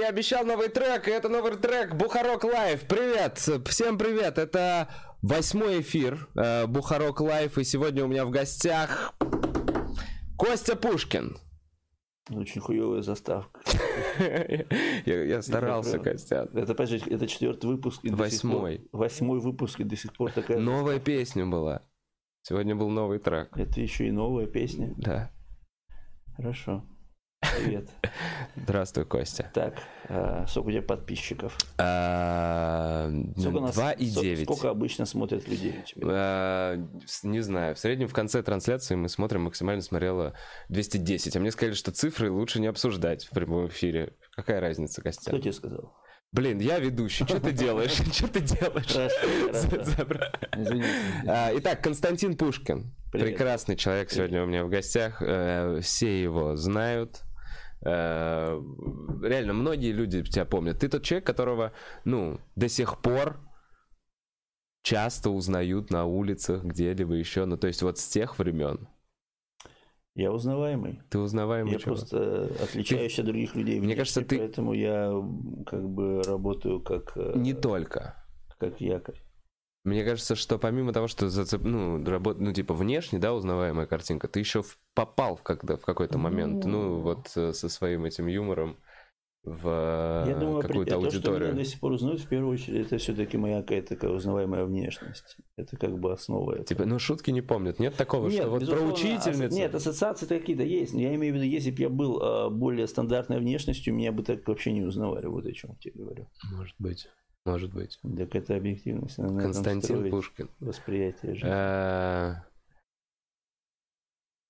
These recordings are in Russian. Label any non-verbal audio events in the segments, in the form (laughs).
Я обещал новый трек, и это новый трек Бухарог Live. Привет, всем привет. Это восьмой эфир э, Бухарог Live, и сегодня у меня в гостях Костя Пушкин. Очень хуевая заставка. (laughs) я, я старался, Костя. Это, опять же, это четвертый выпуск. И Восьмой. Пор, восьмой выпуск, и до сих пор такая... Новая песня была. Сегодня был новый трек. Это еще и новая песня? Да. Хорошо. Привет. (laughs) Здравствуй, Костя. Так, а, сколько у тебя подписчиков? А, два и девять. Сколько обычно смотрят людей у тебя? А, не знаю. В среднем в конце трансляции мы смотрим, максимально смотрело 210. А мне сказали, что цифры лучше не обсуждать в прямом эфире. Какая разница, Костя? Кто тебе сказал? Блин, я ведущий, что ты делаешь? (laughs) Что ты делаешь? Итак, Константин Пушкин. Прекрасный человек сегодня у меня в гостях. Э, все его знают. Э, реально, многие люди тебя помнят. Ты тот человек, которого, ну, до сих пор часто узнают на улицах, где-либо еще. Ну, то есть вот с тех времен. Я узнаваемый. Ты узнаваемый Я чувак. просто отличаюсь от других людей. Мне кажется, ты... Поэтому я как бы работаю как... Э, Не только. Как якорь. Мне кажется, что помимо того, что зацеп... ну, работ... ну, типа, внешне, да, узнаваемая картинка, ты еще попал в, когда... в какой-то момент, ну, ну вот э, со своим этим юмором в Я думаю, какую-то аудиторию. То, что меня до сих пор узнают, в первую очередь, это все-таки моя какая-то такая узнаваемая внешность. Это как бы основа этого. Типа, ну шутки не помнят, нет такого, нет, что вот про учительницу? Нет, ассоциации какие-то есть. Я имею в виду, если бы я был а, более стандартной внешностью, меня бы так вообще не узнавали. Вот о чем я тебе говорю. Может быть. Может быть. Так это объективность. Константин Пушкин. Восприятие жизни.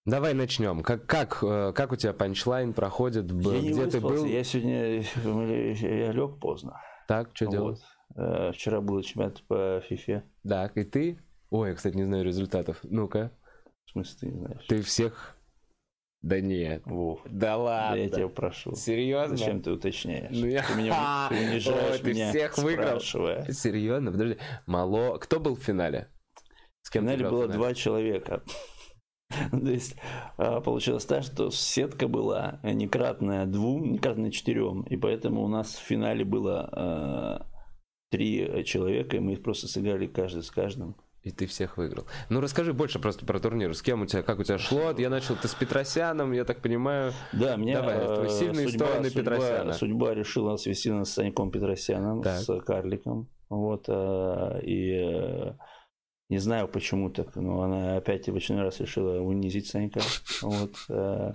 Давай начнем. Как, как, э, как у тебя панчлайн проходит? Я Где ты был? Я сегодня я лег поздно. Так, что вот. делал? Э, вчера был чемпионат по фифе. Так, и ты? Ой, я, кстати, не знаю результатов. Ну-ка. В смысле ты не знаешь? Ты всех... Да нет. Вов. Да ладно. Да я тебя прошу. Серьезно? Зачем ты уточняешь? Ну, я... Ты меня (laughs) ты унижаешь Ой, меня, всех выиграл. Серьезно? Подожди. Мало. Кто был в финале? С кем в финале было два человека. (laughs) То есть а, получилось так, что сетка была некратная двум, некратная четырем, и поэтому у нас в финале было а, три человека, и мы просто сыграли каждый с каждым. И ты всех выиграл. Ну расскажи больше просто про турнир. С кем у тебя, как у тебя шло? Я начал ты с Петросяном, я так понимаю. Да, мне Давай, э, сильные судьба, стороны судьба, Петросяна. Судьба решила свести нас с Саньком Петросяном, так. с Карликом. Вот, э, и не знаю почему так, но она опять в очередной раз решила унизить Санька. Вот, э,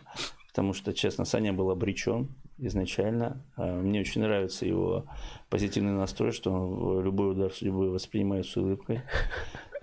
потому что, честно, Саня был обречен изначально. Э, мне очень нравится его позитивный настрой, что он любой удар судьбы воспринимает с улыбкой.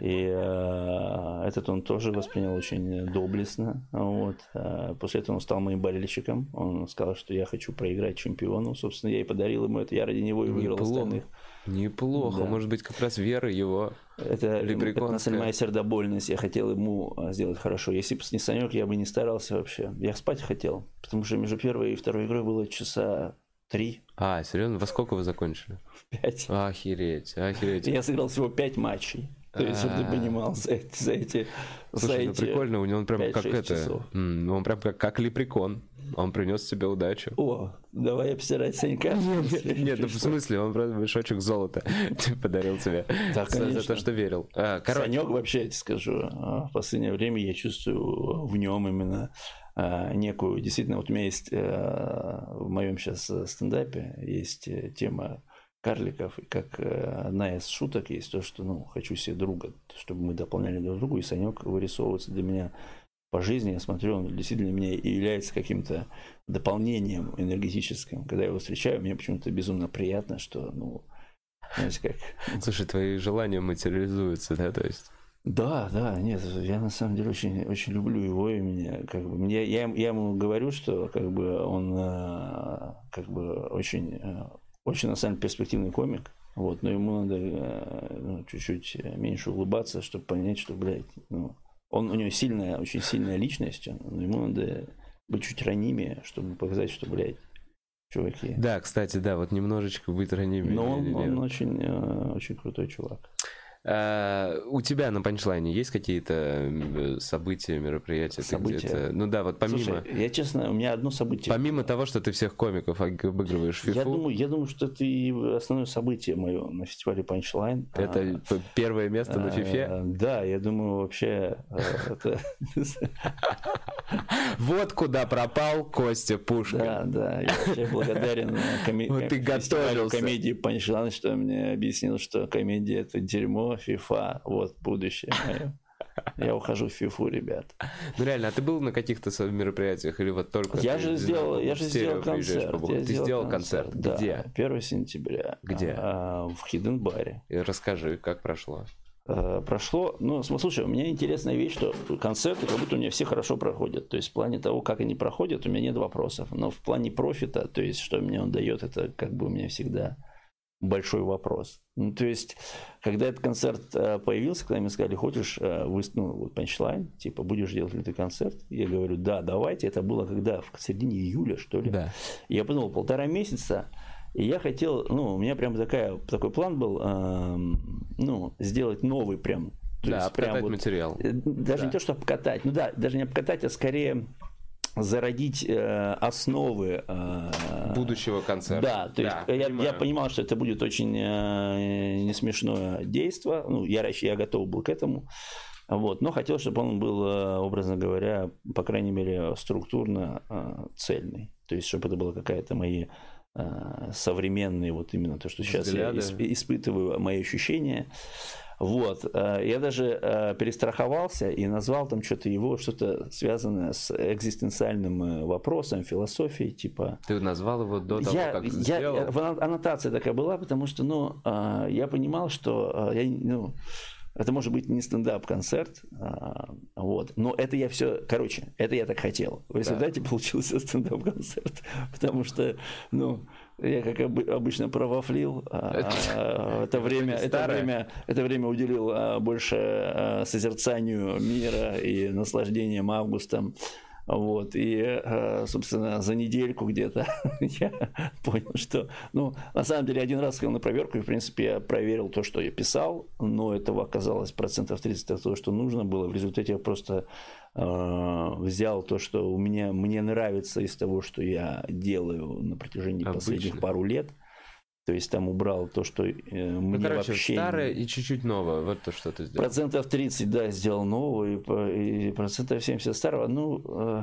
И э, этот он тоже воспринял очень доблестно. Вот. Э, после этого он стал моим болельщиком. Он сказал, что я хочу проиграть чемпиону. Собственно, я и подарил ему это. Я ради него и выиграл Неплохо. остальных. Неплохо. Да. Может быть, как раз вера его Это лепреконская. моя сердобольность. Я хотел ему а, сделать хорошо. Если бы не Санек, я бы не старался вообще. Я спать хотел. Потому что между первой и второй игрой было часа три. А, серьезно? Во сколько вы закончили? В пять. Охереть, охереть. Я сыграл всего пять матчей. То есть, а. понимал, за эти, за эти, Слушай, ну прикольно, у него он прям как это, часов. он прям как, как лепрекон. Он принес тебе удачу. О, давай обсирать Санька. (laughs) Нет, ну в смысле, он просто мешочек золота (laughs) подарил тебе так, за, то, что верил. А. Санек вообще, я тебе скажу, а, в последнее время я чувствую в нем именно а, некую, действительно, вот у меня есть а, в моем сейчас стендапе есть э, тема карликов, и как э, одна из шуток есть то, что, ну, хочу себе друга, чтобы мы дополняли друг другу, и Санек вырисовывается для меня по жизни, я смотрю, он действительно меня и является каким-то дополнением энергетическим. Когда я его встречаю, мне почему-то безумно приятно, что, ну, знаете, как... (laughs) Слушай, твои желания материализуются, да, то есть... Да, да, нет, я на самом деле очень, очень люблю его и меня, как бы, мне, я, я ему говорю, что как бы он э, как бы очень э, очень, на самом деле, перспективный комик. Вот, но ему надо э, ну, чуть-чуть меньше улыбаться, чтобы понять, что, блядь, ну, он, у него сильная, очень сильная личность, но ему надо быть чуть ранимее, чтобы показать, что, блядь, чуваки. Да, кстати, да, вот немножечко быть ранимее. Но он, он очень, э, очень крутой чувак. А, у тебя на панчлайне есть какие-то события, мероприятия? События? Ну да, вот помимо... Слушай, я честно, у меня одно событие. Помимо того, что ты всех комиков обыгрываешь в фифу... Я думаю, я думаю, что это и основное событие мое на фестивале Punchline. Это а, первое место на фифе? А, да, я думаю, вообще... Э, (laughs) вот куда пропал Костя Пушкин. Да, да, я вообще благодарен (laughs) комедии Punchline, что мне объяснил, что комедия это дерьмо, FIFA, вот будущее мое. Я ухожу в фифу, ребят. Ну реально, а ты был на каких-то мероприятиях или вот только? Я же сделал, я же сделал концерт. Я ты сделал концерт. Да, Где? 1 сентября. Где? А, в Хидden баре. И расскажи, как прошло. А, прошло, ну, слушай, у меня интересная вещь, что концерты как будто у меня все хорошо проходят. То есть в плане того, как они проходят, у меня нет вопросов. Но в плане профита, то есть что мне он дает, это как бы у меня всегда большой вопрос. Ну, то есть, когда этот концерт э, появился, когда мне сказали, хочешь э, выступить, ну, вот панчлайн, типа, будешь делать ли ты концерт? Я говорю, да, давайте. Это было когда? В середине июля, что ли? Да. Я подумал, полтора месяца, и я хотел, ну, у меня прям такая, такой план был, э, ну, сделать новый прям. То да, есть, обкатать прям вот, материал. Э, даже да. не то, что обкатать, ну да, даже не обкатать, а скорее зародить э, основы э, будущего концерта. Да, то есть да, я, я понимал, что это будет очень э, не смешное действие. Ну, я, я готов был к этому. Вот, но хотел, чтобы он был, э, образно говоря, по крайней мере, структурно э, цельный. То есть, чтобы это было какая-то мои э, современные, вот именно то, что сейчас Взгляды. я исп, испытываю, мои ощущения. Вот. Э, я даже э, перестраховался и назвал там что-то его, что-то связанное с экзистенциальным э, вопросом, философией, типа... Ты назвал его до того, я, как я, сделал? Аннотация такая была, потому что, ну, я понимал, что я, ну, это может быть не стендап-концерт, вот, но это я все, короче, это я так хотел. В результате да. (laughs) получился стендап-концерт, потому что, ну, я, как обычно, провафлил. А, а, это время, это время, это время уделил а, больше созерцанию мира и наслаждением августом. Вот, и, собственно, за недельку где-то (laughs) я понял, что, ну, на самом деле, один раз ходил на проверку, и, в принципе, я проверил то, что я писал, но этого оказалось процентов 30 от того, что нужно было. В результате я просто Э, взял то, что у меня мне нравится из того, что я делаю на протяжении Обычно. последних пару лет. То есть там убрал то, что э, ну, мне короче, вообще... старое и чуть-чуть новое. Вот то, что ты сделал. Процентов 30, да, сделал нового, и, и процентов 70 старого. Ну, э,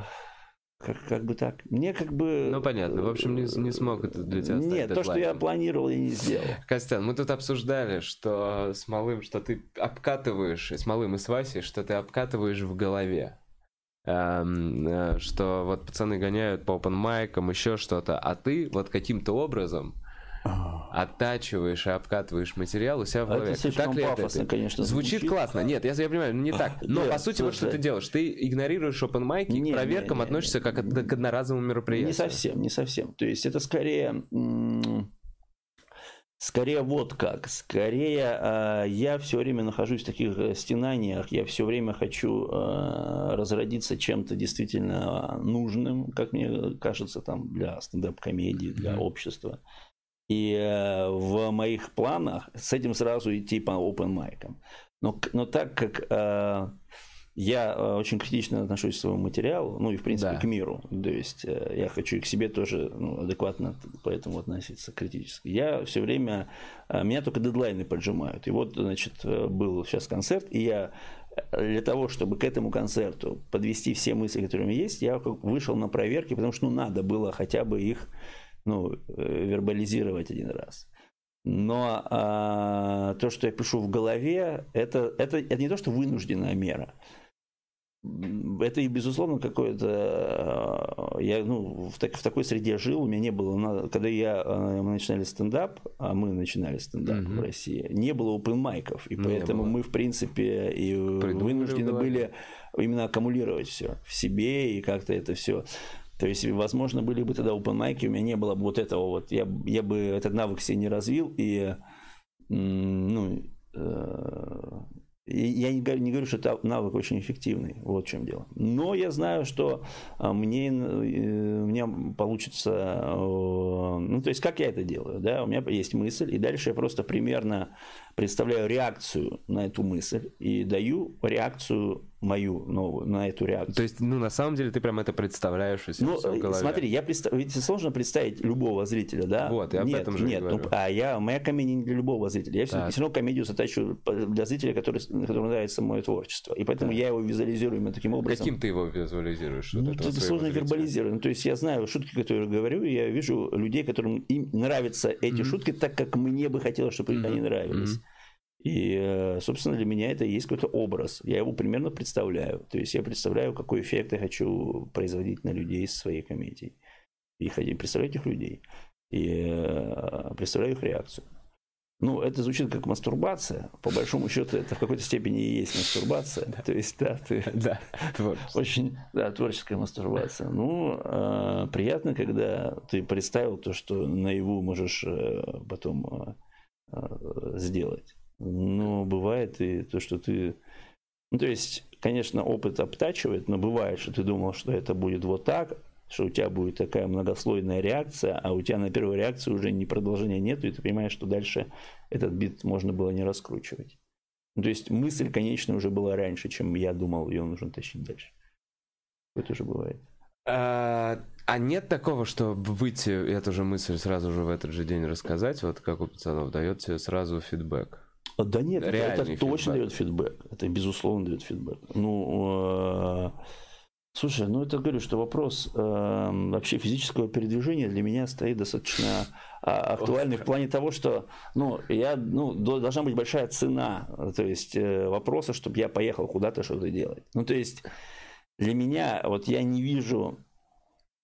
как, как бы так. Мне как бы... Ну, понятно. В общем, не, не смог это для тебя Нет, то, что я планировал, я не сделал. Костян, мы тут обсуждали, что с Малым, что ты обкатываешь, с Малым и с Васей, что ты обкатываешь в голове. Эм, э, что вот пацаны гоняют по open майкам, еще что-то, а ты вот каким-то образом оттачиваешь и обкатываешь материал у себя в голове. Это так ли пафосно, это? конечно, звучит. звучит классно. Нет, я, я понимаю, не так. Но Нет, по сути, вот что ты делаешь. Ты игнорируешь open майки и к проверкам не, не, относишься как к одноразовому мероприятию. Не совсем, не совсем. То есть это скорее Скорее вот как. Скорее э, я все время нахожусь в таких э, стенаниях, я все время хочу э, разродиться чем-то действительно нужным, как мне кажется, там, для стендап-комедии, для mm-hmm. общества. И э, в моих планах с этим сразу идти по open майкам. Но, но так как э, я э, очень критично отношусь к своему материалу, ну и в принципе да. к миру. То есть э, я хочу и к себе тоже ну, адекватно поэтому относиться критически. Я все время, меня только дедлайны поджимают. И вот, значит, был сейчас концерт, и я для того, чтобы к этому концерту подвести все мысли, которые у меня есть, я вышел на проверки, потому что ну, надо было хотя бы их ну, вербализировать один раз. Но а, то, что я пишу в голове, это, это, это не то, что вынужденная мера это и безусловно какое-то э, я ну в, так, в такой среде жил у меня не было когда я э, мы начинали стендап а мы начинали стендап угу. в России не было open майков и не поэтому было. мы в принципе и вынуждены были именно аккумулировать все в себе и как-то это все то есть, возможно, были бы тогда open майки, у меня не было бы вот этого вот, я, я бы этот навык себе не развил, и ну, э, я не, не говорю, что это навык очень эффективный, вот в чем дело. Но я знаю, что а, мне, у меня получится, ну то есть как я это делаю, да, у меня есть мысль, и дальше я просто примерно представляю реакцию на эту мысль и даю реакцию мою новую на эту реакцию. То есть, ну, на самом деле, ты прям это представляешь у себя ну, в голове. Смотри, я представ... ведь сложно представить любого зрителя, да? Вот, я об нет, этом же Нет, говорю. ну, а я, моя комедия не для любого зрителя. Я все, все равно комедию затачиваю для зрителя, который, которому нравится мое творчество. И поэтому так. я его визуализирую именно таким образом. Каким ты его визуализируешь? Ну, это сложно зрителя? вербализировать. Ну, то есть, я знаю шутки, которые говорю, и я вижу людей, которым им нравятся эти mm-hmm. шутки так, как мне бы хотелось, чтобы mm-hmm. они нравились. Mm-hmm. И, э, собственно, для меня это и есть какой-то образ. Я его примерно представляю. То есть я представляю, какой эффект я хочу производить на людей из своей комедии. И представлять этих людей. И э, представляю их реакцию. Ну, это звучит как мастурбация. По большому счету, это в какой-то степени и есть мастурбация. Да. То есть, да, ты... (laughs) Да, Очень, да, творческая мастурбация. Ну, э, приятно, когда ты представил то, что наяву можешь э, потом э, э, сделать. Но бывает и то, что ты... Ну, то есть, конечно, опыт обтачивает, но бывает, что ты думал, что это будет вот так, что у тебя будет такая многослойная реакция, а у тебя на первую реакцию уже ни продолжения нету, и ты понимаешь, что дальше этот бит можно было не раскручивать. Ну, то есть мысль, конечно, уже была раньше, чем я думал, ее нужно тащить дальше. Это уже бывает. А, а нет такого, что выйти, эту же мысль сразу же в этот же день рассказать, вот как у пацанов, дает тебе сразу фидбэк? Да нет, это, это точно дает фидбэк. Это безусловно дает фидбэк. Ну, э, слушай, ну это говорю, что вопрос э, вообще физического передвижения для меня стоит достаточно а, актуальный в плане того, что, ну, я, ну, должна быть большая цена, то есть э, вопроса, чтобы я поехал куда-то что-то делать. Ну, то есть для меня, вот я не вижу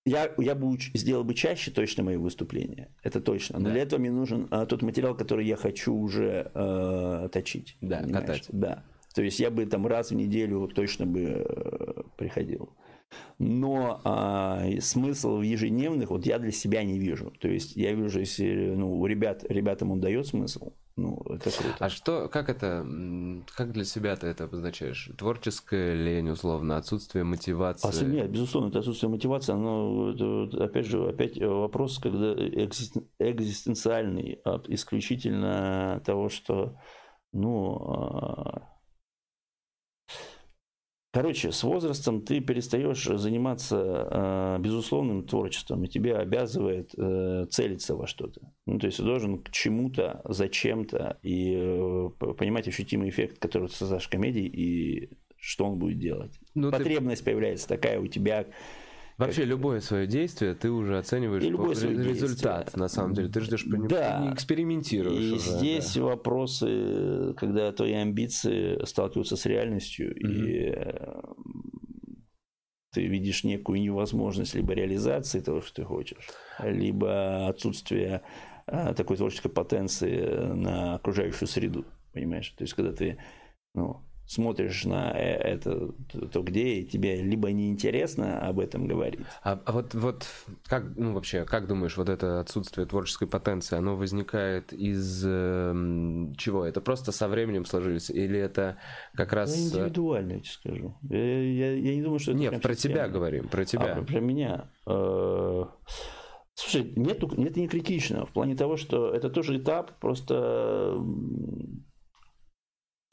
я, я бы сделал бы чаще точно мои выступления, это точно. Но да. для этого мне нужен а, тот материал, который я хочу уже э, точить. Да, понимаешь? катать. Да. То есть я бы там раз в неделю точно бы э, приходил. Но а, смысл в ежедневных вот я для себя не вижу. То есть я вижу, если ну, у ребят, ребятам он дает смысл, ну, это круто. А что, как это, как для себя ты это обозначаешь? Творческая лень, условно, отсутствие мотивации? А, нет, безусловно, это отсутствие мотивации, но это, опять же, опять вопрос, когда экзистенциальный, от исключительно того, что, ну, а, Короче, с возрастом ты перестаешь заниматься э, безусловным творчеством, и тебе обязывает э, целиться во что-то. Ну, то есть ты должен к чему-то, зачем-то, и э, понимать ощутимый эффект, который ты создашь комедии, и что он будет делать. Ну, Потребность ты... появляется такая у тебя Вообще любое свое действие ты уже оцениваешь любое по результат, действие. на самом деле. Ты ждешь по да. ты не экспериментируешь. И уже, здесь да. вопросы, когда твои амбиции сталкиваются с реальностью, угу. и ты видишь некую невозможность либо реализации того, что ты хочешь, либо отсутствие а, такой творческой потенции на окружающую среду. Понимаешь? То есть, когда ты ну, смотришь на э, это, то где тебе либо неинтересно об этом говорить. А, а вот, вот как, ну вообще, как думаешь, вот это отсутствие творческой потенции, оно возникает из э, чего? Это просто со временем сложились? Или это как раз... Ну, индивидуально, я тебе скажу. Я, я, я не думаю, что это... Нет, про тебя говорим, про тебя. А, про, про меня. Э, слушай, нету, это не критично, в плане того, что это тоже этап, просто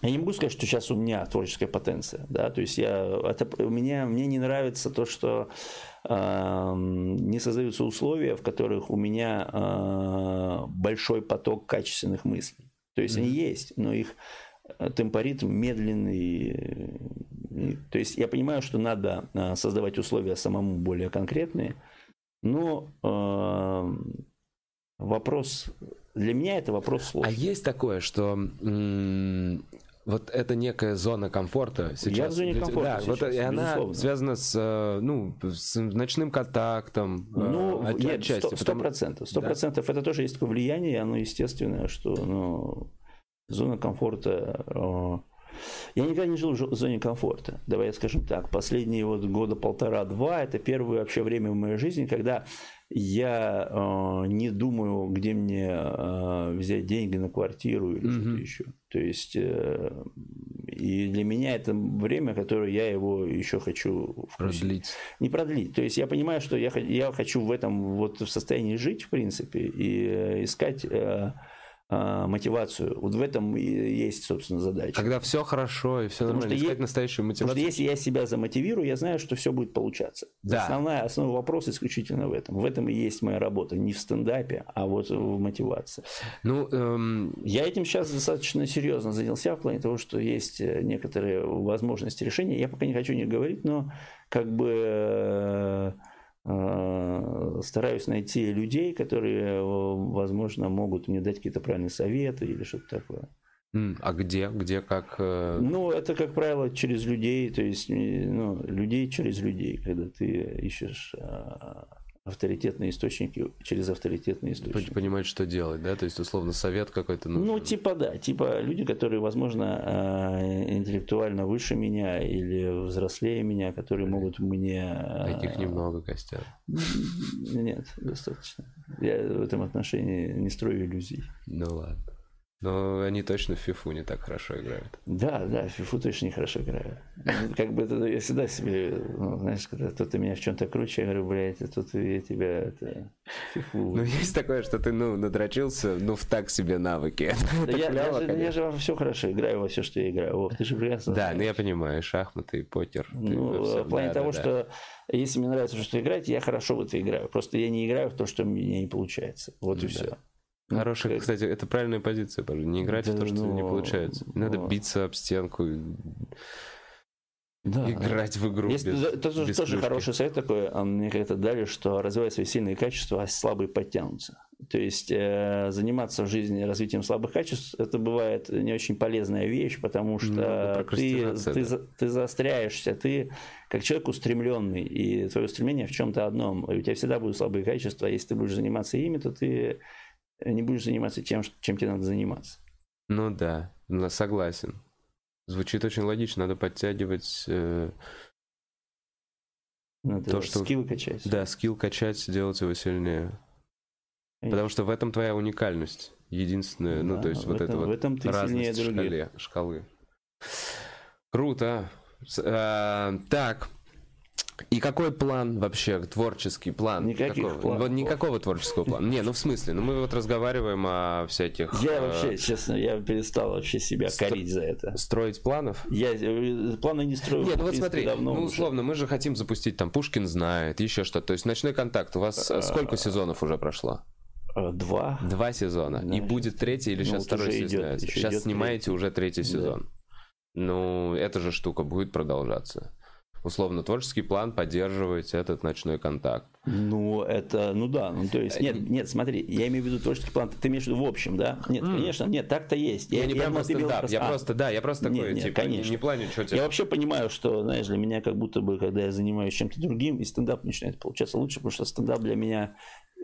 я не могу сказать, что сейчас у меня творческая потенция, да, то есть я, это, мне, мне не нравится то, что э, не создаются условия, в которых у меня э, большой поток качественных мыслей. То есть mm-hmm. они есть, но их э, темпоритм медленный. То есть я понимаю, что надо э, создавать условия самому более конкретные, но э, вопрос для меня это вопрос сложный. А есть такое, что вот это некая зона комфорта сейчас. Я в зоне комфорта да, сейчас, вот, и она связана с, э, ну, с ночным контактом. Э, ну, от, нет, сто процентов. Сто процентов это тоже есть такое влияние, и оно естественное, что ну, зона комфорта... Э, я никогда не жил в зоне комфорта. Давай скажем так. Последние вот года полтора-два это первое вообще время в моей жизни, когда я э, не думаю, где мне э, взять деньги на квартиру или mm-hmm. что-то еще. То есть э, И для меня это время, которое я его еще хочу вкусить. продлить. Не продлить. То есть я понимаю, что я, я хочу в этом вот в состоянии жить, в принципе, и э, искать э, мотивацию. Вот в этом и есть, собственно, задача. Когда все хорошо и все Потому нормально, искать есть, настоящую мотивацию. Потому что если я себя замотивирую, я знаю, что все будет получаться. Да. Основная, основной вопрос исключительно в этом. В этом и есть моя работа. Не в стендапе, а вот в мотивации. Ну, эм... Я этим сейчас достаточно серьезно занялся в плане того, что есть э, некоторые возможности решения. Я пока не хочу не говорить, но как бы Э, стараюсь найти людей, которые, возможно, могут мне дать какие-то правильные советы или что-то такое. А где, где, как? Э? Ну, это, как правило, через людей, то есть, ну, людей через людей, когда ты ищешь авторитетные источники через авторитетные источники. Понимать, что делать, да? То есть, условно, совет какой-то нужен. Ну, типа, да. Типа люди, которые, возможно, а, интеллектуально выше меня или взрослее меня, которые могут мне... Таких а, немного, Костя. Нет, достаточно. Я в этом отношении не строю иллюзий. Ну, ладно. Но они точно в фифу не так хорошо играют. Да, да, в фифу точно не хорошо играют. Ну, как бы это, я всегда себе, ну, знаешь, когда кто-то меня в чем-то круче, я говорю, блядь, а тут я тебя это, фифу. Ну, есть такое, что ты, ну, надрочился, ну, в так себе навыки. (laughs) Да я, клево, я, же, я же во все хорошо играю, во все, что я играю. Вов, ты же прекрасно Да, ну я понимаю, шахматы, покер. Ну, в плане да, того, да, что да. если мне нравится что играть, я хорошо в это играю. Просто я не играю в то, что у меня не получается. Вот и да. все. Хорошая, кстати, это правильная позиция, не играть да, в то, что ну, не получается. Надо вот. биться об стенку. Да. Играть в игру. Есть, без, это без тоже клюшки. хороший совет такой, а мне как-то дали, что развивай свои сильные качества, а слабые подтянутся. То есть э, заниматься в жизни развитием слабых качеств, это бывает не очень полезная вещь, потому что ну, ты, ты, да. ты заостряешься, ты как человек устремленный, и твое устремление в чем-то одном. И у тебя всегда будут слабые качества, а если ты будешь заниматься ими, то ты не будешь заниматься тем, чем тебе надо заниматься. Ну да, согласен. Звучит очень логично, надо подтягивать э, надо то, что... Скилл качать. Да, скилл качать, делать его сильнее. Конечно. Потому что в этом твоя уникальность. Единственная, ну, да, ну то есть вот этом, это вот в этом ты разность шкале, шкалы. Круто. А, так, и какой план вообще, творческий план? Никаких какого? планов. Вот никакого творческого плана. Не, ну в смысле, ну мы вот разговариваем о всяких... Я э, вообще, честно, я перестал вообще себя Стро... корить за это. Строить планов? Я э, планы не строю. Нет, ну вот смотри, ну условно, мы же хотим запустить там Пушкин знает, еще что-то. То есть ночной контакт. У вас э, сколько сезонов уже прошло? Два. Два сезона. Да, И будет третий или ну, сейчас второй сезон? Сейчас снимаете третий. уже третий сезон. Да. Ну, эта же штука будет продолжаться условно творческий план поддерживать этот ночной контакт. Ну, это, ну да, ну то есть, нет, нет, смотри, я имею в виду творческий план, ты имеешь в виду в общем, да? Нет, mm. конечно, нет, так-то есть. Я, я не я, прямо стендап, я просто, да, я просто такой, нет, типа, конечно. не, не плане, что тебе... Я вообще понимаю, что, знаешь, для меня как будто бы, когда я занимаюсь чем-то другим, и стендап начинает получаться лучше, потому что стендап для меня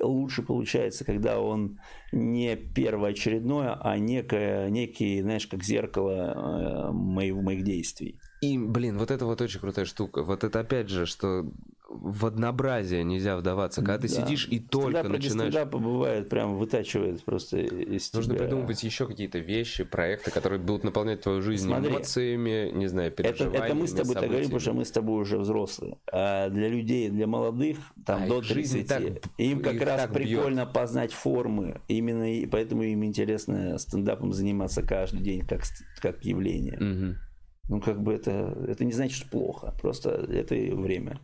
лучше получается, когда он не первоочередное, а некое, некий, знаешь, как зеркало э, моих, моих действий. И, блин, вот это вот очень крутая штука. Вот это опять же, что в однообразие нельзя вдаваться. Когда ты да. сидишь и только стендап начинаешь... Стендап бывает, прям вытачивает просто из Нужно тебя... придумывать еще какие-то вещи, проекты, которые будут наполнять твою жизнь Смотри, эмоциями, не знаю, переживаниями, Это, это мы с тобой так говорим, потому что мы с тобой уже взрослые. А для людей, для молодых, там а до 30, так, им как раз прикольно бьет. познать формы. Именно и поэтому им интересно стендапом заниматься каждый день как, как явление. Угу. Ну, как бы это, это не значит, что плохо. Просто это время.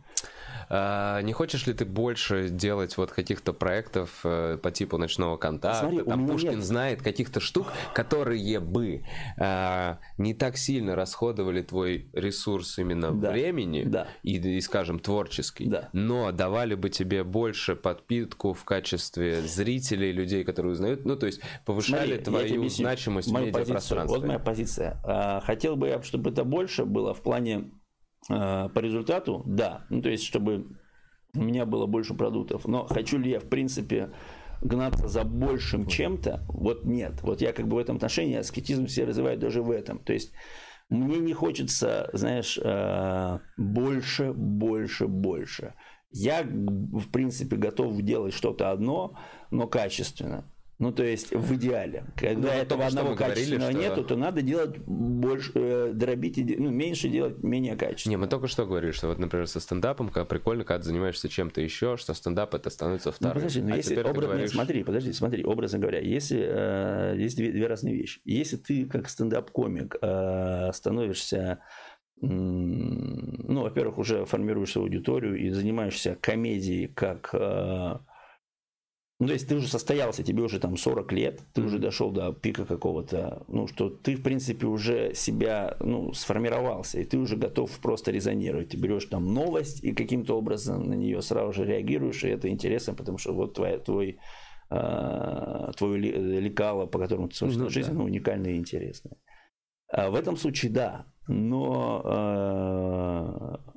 А, не хочешь ли ты больше делать вот каких-то проектов э, по типу ночного контакта? Смотри, Там Пушкин нет... знает каких-то штук, которые бы а, не так сильно расходовали твой ресурс именно да. времени да. И, и, скажем, творческий, да. но давали бы тебе больше подпитку в качестве зрителей, людей, которые узнают, ну, то есть повышали Смотри, твою значимость в медиапространстве. Вот моя позиция. А, хотел бы я, чтобы это больше было в плане по результату, да. Ну, то есть, чтобы у меня было больше продуктов. Но хочу ли я, в принципе, гнаться за большим чем-то? Вот нет. Вот я как бы в этом отношении аскетизм все развиваю даже в этом. То есть, мне не хочется, знаешь, а, больше, больше, больше. Я, в принципе, готов делать что-то одно, но качественно. Ну, то есть в идеале. Когда ну, этого одного качественного говорили, нету, то надо делать больше, э, дробить, ну, меньше делать менее качественно. Не, мы только что говорили, что вот, например, со стендапом, когда прикольно, когда ты занимаешься чем-то еще, что стендап это становится ну, вторым. Ну, подожди, но а если образ... говоришь... Нет, смотри, подожди, смотри, образно говоря, если э, есть две, две разные вещи. Если ты как стендап-комик э, становишься ну, во-первых, уже формируешь свою аудиторию и занимаешься комедией как э, ну, то есть ты уже состоялся, тебе уже там 40 лет, ты уже дошел до пика какого-то, ну, что ты, в принципе, уже себя, ну, сформировался, и ты уже готов просто резонировать. Ты берешь там новость и каким-то образом на нее сразу же реагируешь, и это интересно, потому что вот твоя, твой, э, твое лекало, по которому ты смотришь mm-hmm, жизнь, да. ну, уникальное и интересное. А в этом случае да, но э,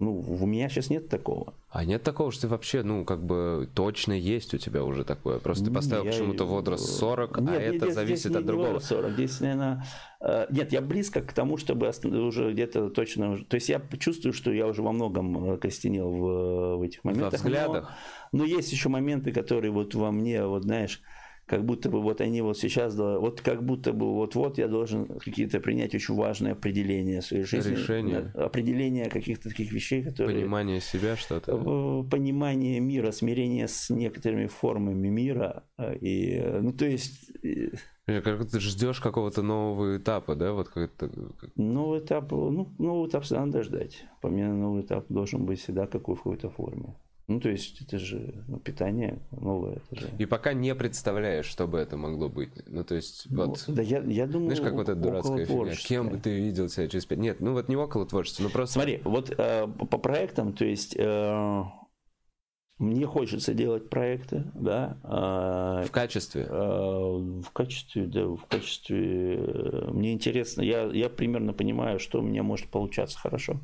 ну, у меня сейчас нет такого. А нет такого, что ты вообще, ну, как бы точно есть у тебя уже такое. Просто ты поставил я... почему-то возраст 40, нет, а нет, это здесь, зависит здесь от другого. 40, здесь, наверное... Э, нет, я близко к тому, чтобы уже где-то точно... То есть я чувствую, что я уже во многом э, костенел в, в этих моментах. Во взглядах. Но, но есть еще моменты, которые вот во мне, вот знаешь как будто бы вот они вот сейчас, вот как будто бы вот-вот я должен какие-то принять очень важные определения своей жизни. Решение. Определение каких-то таких вещей, которые... Понимание себя что-то. Понимание мира, смирение с некоторыми формами мира. Э, и, ну, то есть... Как ты ждешь какого-то нового этапа, да? Вот как-то... Новый этап, ну, новый этап надо ждать. По мне, новый этап должен быть всегда какой в какой-то форме. Ну, то есть, это же ну, питание новое. Это же... И пока не представляешь, что бы это могло быть. Ну, то есть, ну, вот... Да, я, я думаю, Знаешь, как вот эта дурацкая фигня? Кем бы ты видел себя через пять... Нет, ну, вот не около творчества, ну, просто... Смотри, вот э, по проектам, то есть... Э, мне хочется делать проекты, да. Э, в качестве? Э, в качестве, да, в качестве. Э, мне интересно, я, я примерно понимаю, что у меня может получаться хорошо.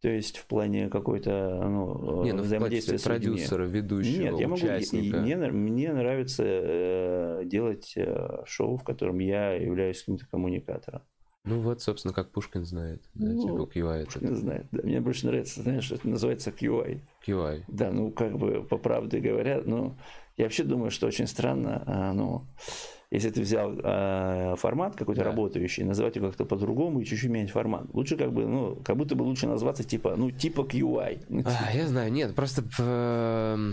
То есть в плане какой-то ну, Не, ну, взаимодействия с продюсера, ведущего, Нет, я участника. могу. Мне, мне нравится э, делать э, шоу, в котором я являюсь каким-то коммуникатором. Ну вот, собственно, как Пушкин знает, да, ну, типа QI. Пушкин это. знает, да. Мне больше нравится, знаешь, это называется QI. QI. Да, ну как бы по правде говоря, ну я вообще думаю, что очень странно, а, ну если ты взял э, формат какой-то да. работающий, называть его как-то по-другому и чуть-чуть менять формат. Лучше как бы, ну, как будто бы лучше назваться типа, ну, типа QI. Ну, типа. А, я знаю, нет, просто э,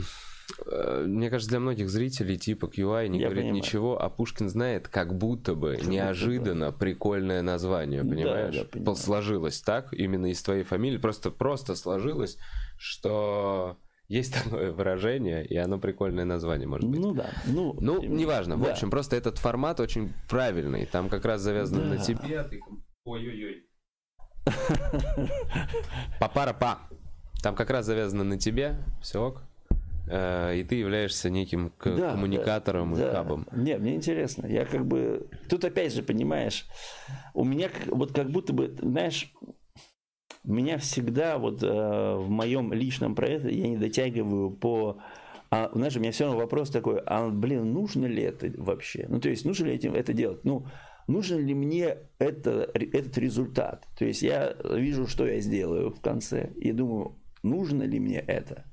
э, мне кажется, для многих зрителей типа QI не я говорит понимаю. ничего, а Пушкин знает, как будто бы как неожиданно будто бы. прикольное название, понимаешь? Да, да, сложилось так, именно из твоей фамилии, просто просто сложилось, что есть такое выражение, и оно прикольное название, может быть. Ну да. Ну, ну неважно. Да. В общем, просто этот формат очень правильный. Там как раз завязано да. на тебе. Ты... Ой-ой-ой. Папара-па. Там как раз завязано на тебе. Все ок. Э, и ты являешься неким да, коммуникатором да, и хабом. Не, мне интересно. Я как бы... Тут опять же, понимаешь, у меня вот как будто бы, знаешь, меня всегда вот э, в моем личном проекте я не дотягиваю по а, знаешь, у меня все равно вопрос такой, а, блин, нужно ли это вообще? Ну, то есть, нужно ли этим это делать? Ну, нужен ли мне это, этот результат? То есть, я вижу, что я сделаю в конце, и думаю, нужно ли мне это?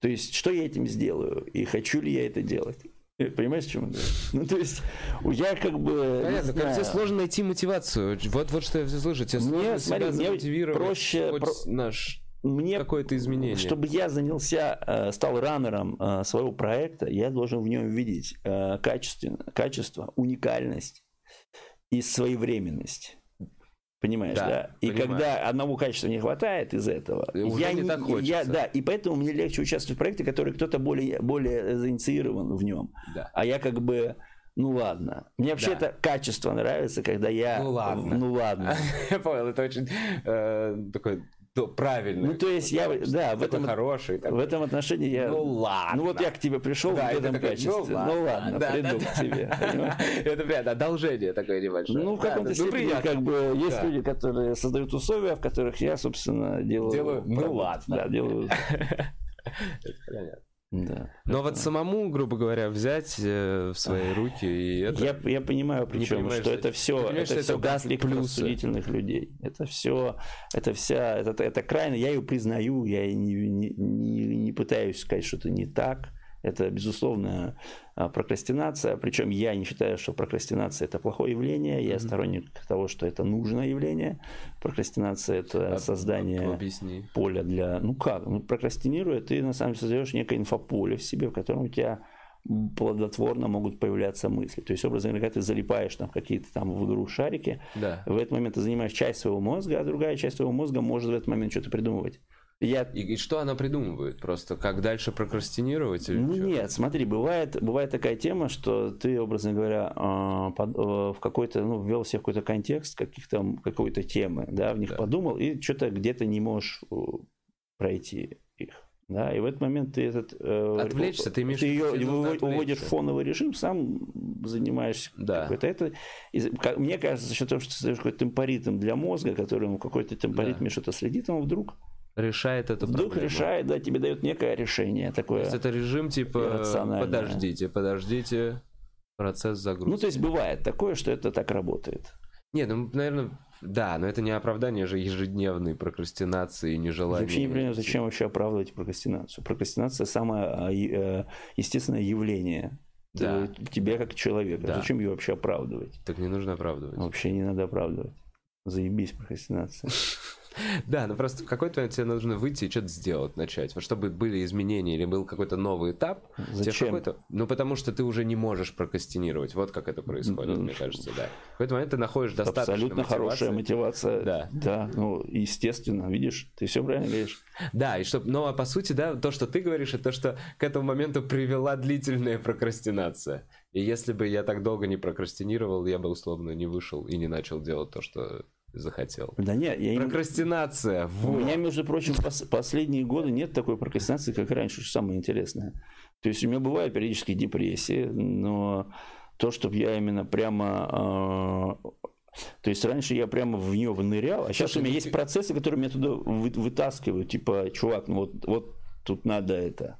То есть, что я этим сделаю, и хочу ли я это делать? Э, понимаешь, чем это? Ну, то есть, я как бы... Понятно, как тебе сложно найти мотивацию. Вот, вот что я все слышу. Тебе сложно мне, себя смотри, замотивировать. Проще... Про... наш мне какое-то изменение. Чтобы я занялся, э, стал раннером э, своего проекта, я должен в нем видеть качество, качество уникальность и своевременность. Понимаешь, да? да? И понимаю. когда одного качества не хватает из этого, Уже я не, так хочется. я, да, и поэтому мне легче участвовать в проекте, который кто-то более, более заинициирован в нем. Да. А я как бы ну ладно. Мне вообще да. это качество нравится, когда я... Ну ладно. Ну ладно. (laughs) Я понял, это очень э, такой то правильно. Ну, то есть я, да, в этом, хороший, в этом отношении я... Ну, ладно. Ну, вот я к тебе пришел да, в этом такой, качестве. Ну, ладно, ну, ладно да, приду да, к тебе. (laughs) Это прям одолжение такое небольшое. Ну, в каком-то да, степени, ну, как бы, есть люди, которые создают условия, в которых я, собственно, делаю... Делаю, ну, ладно. Да, делаю... (laughs) Это понятно. Да. Но вот самому, грубо говоря, взять э, в свои руки и это... Я, я понимаю, причем, что, это все, это, это все даст рассудительных людей. Это все, это вся, это, это крайне, я ее признаю, я не, не, не, не пытаюсь сказать, что это не так. Это, безусловно, а, прокрастинация. Причем я не считаю, что прокрастинация это плохое явление. Я mm-hmm. сторонник того, что это нужное явление. Прокрастинация это а, создание объясни. поля для. Ну как? Ну, прокрастинируя, ты на самом деле создаешь некое инфополе в себе, в котором у тебя плодотворно могут появляться мысли. То есть, образно говоря, когда ты залипаешь там какие-то там в игру шарики, да. в этот момент ты занимаешь часть своего мозга, а другая часть своего мозга может в этот момент что-то придумывать. Я... И, и что она придумывает? Просто как дальше прокрастинировать? Или ну, нет, смотри, бывает, бывает такая тема, что ты, образно говоря, а, э, в какой-то, ну, ввел себе в какой-то контекст каких-то, какой-то темы, да, в них да. подумал, и что-то где-то не можешь э, пройти их. Да, и в этот момент ты этот... Э, Отвлечься, ты имеешь Ты ее уводишь в фоновый режим, сам занимаешься да. какой-то... Это, и, как, мне кажется, за счет того, что ты создаешь какой-то темпоритм для мозга, который ему какой-то темпоритм да. что-то следит, он вдруг решает это Вдруг проблему. решает, да, тебе дает некое решение такое. То есть это режим типа подождите, подождите, процесс загрузки. Ну, то есть бывает такое, что это так работает. Нет, ну, наверное, да, но это не оправдание же ежедневной прокрастинации и нежелания. Я вообще не понимаю, зачем вообще оправдывать прокрастинацию. Прокрастинация самое а, э, естественное явление да. тебя как человека. Да. Зачем ее вообще оправдывать? Так не нужно оправдывать. Вообще не надо оправдывать. Заебись прокрастинация. (laughs) (laughs) Да, ну просто в какой-то момент тебе нужно выйти и что-то сделать, начать. Вот чтобы были изменения или был какой-то новый этап. Зачем? Ну потому что ты уже не можешь прокрастинировать. Вот как это происходит, мне кажется, да. В какой-то момент ты находишь достаточно Абсолютно мотивации. хорошая мотивация. Да. Да, ну естественно, видишь, ты все правильно говоришь. Да, и чтобы, но по сути, да, то, что ты говоришь, это то, что к этому моменту привела длительная прокрастинация. И если бы я так долго не прокрастинировал, я бы условно не вышел и не начал делать то, что захотел. Да нет, я Прокрастинация. Не... У меня, между прочим, пос... последние годы нет такой прокрастинации, как раньше, что самое интересное. То есть у меня бывают периодически депрессии, но то, чтобы я именно прямо... Э... То есть раньше я прямо в нее нырял, а сейчас Слушай, у меня ну есть процессы, которые меня туда вы... вытаскивают. Типа, чувак, ну вот, вот тут надо это,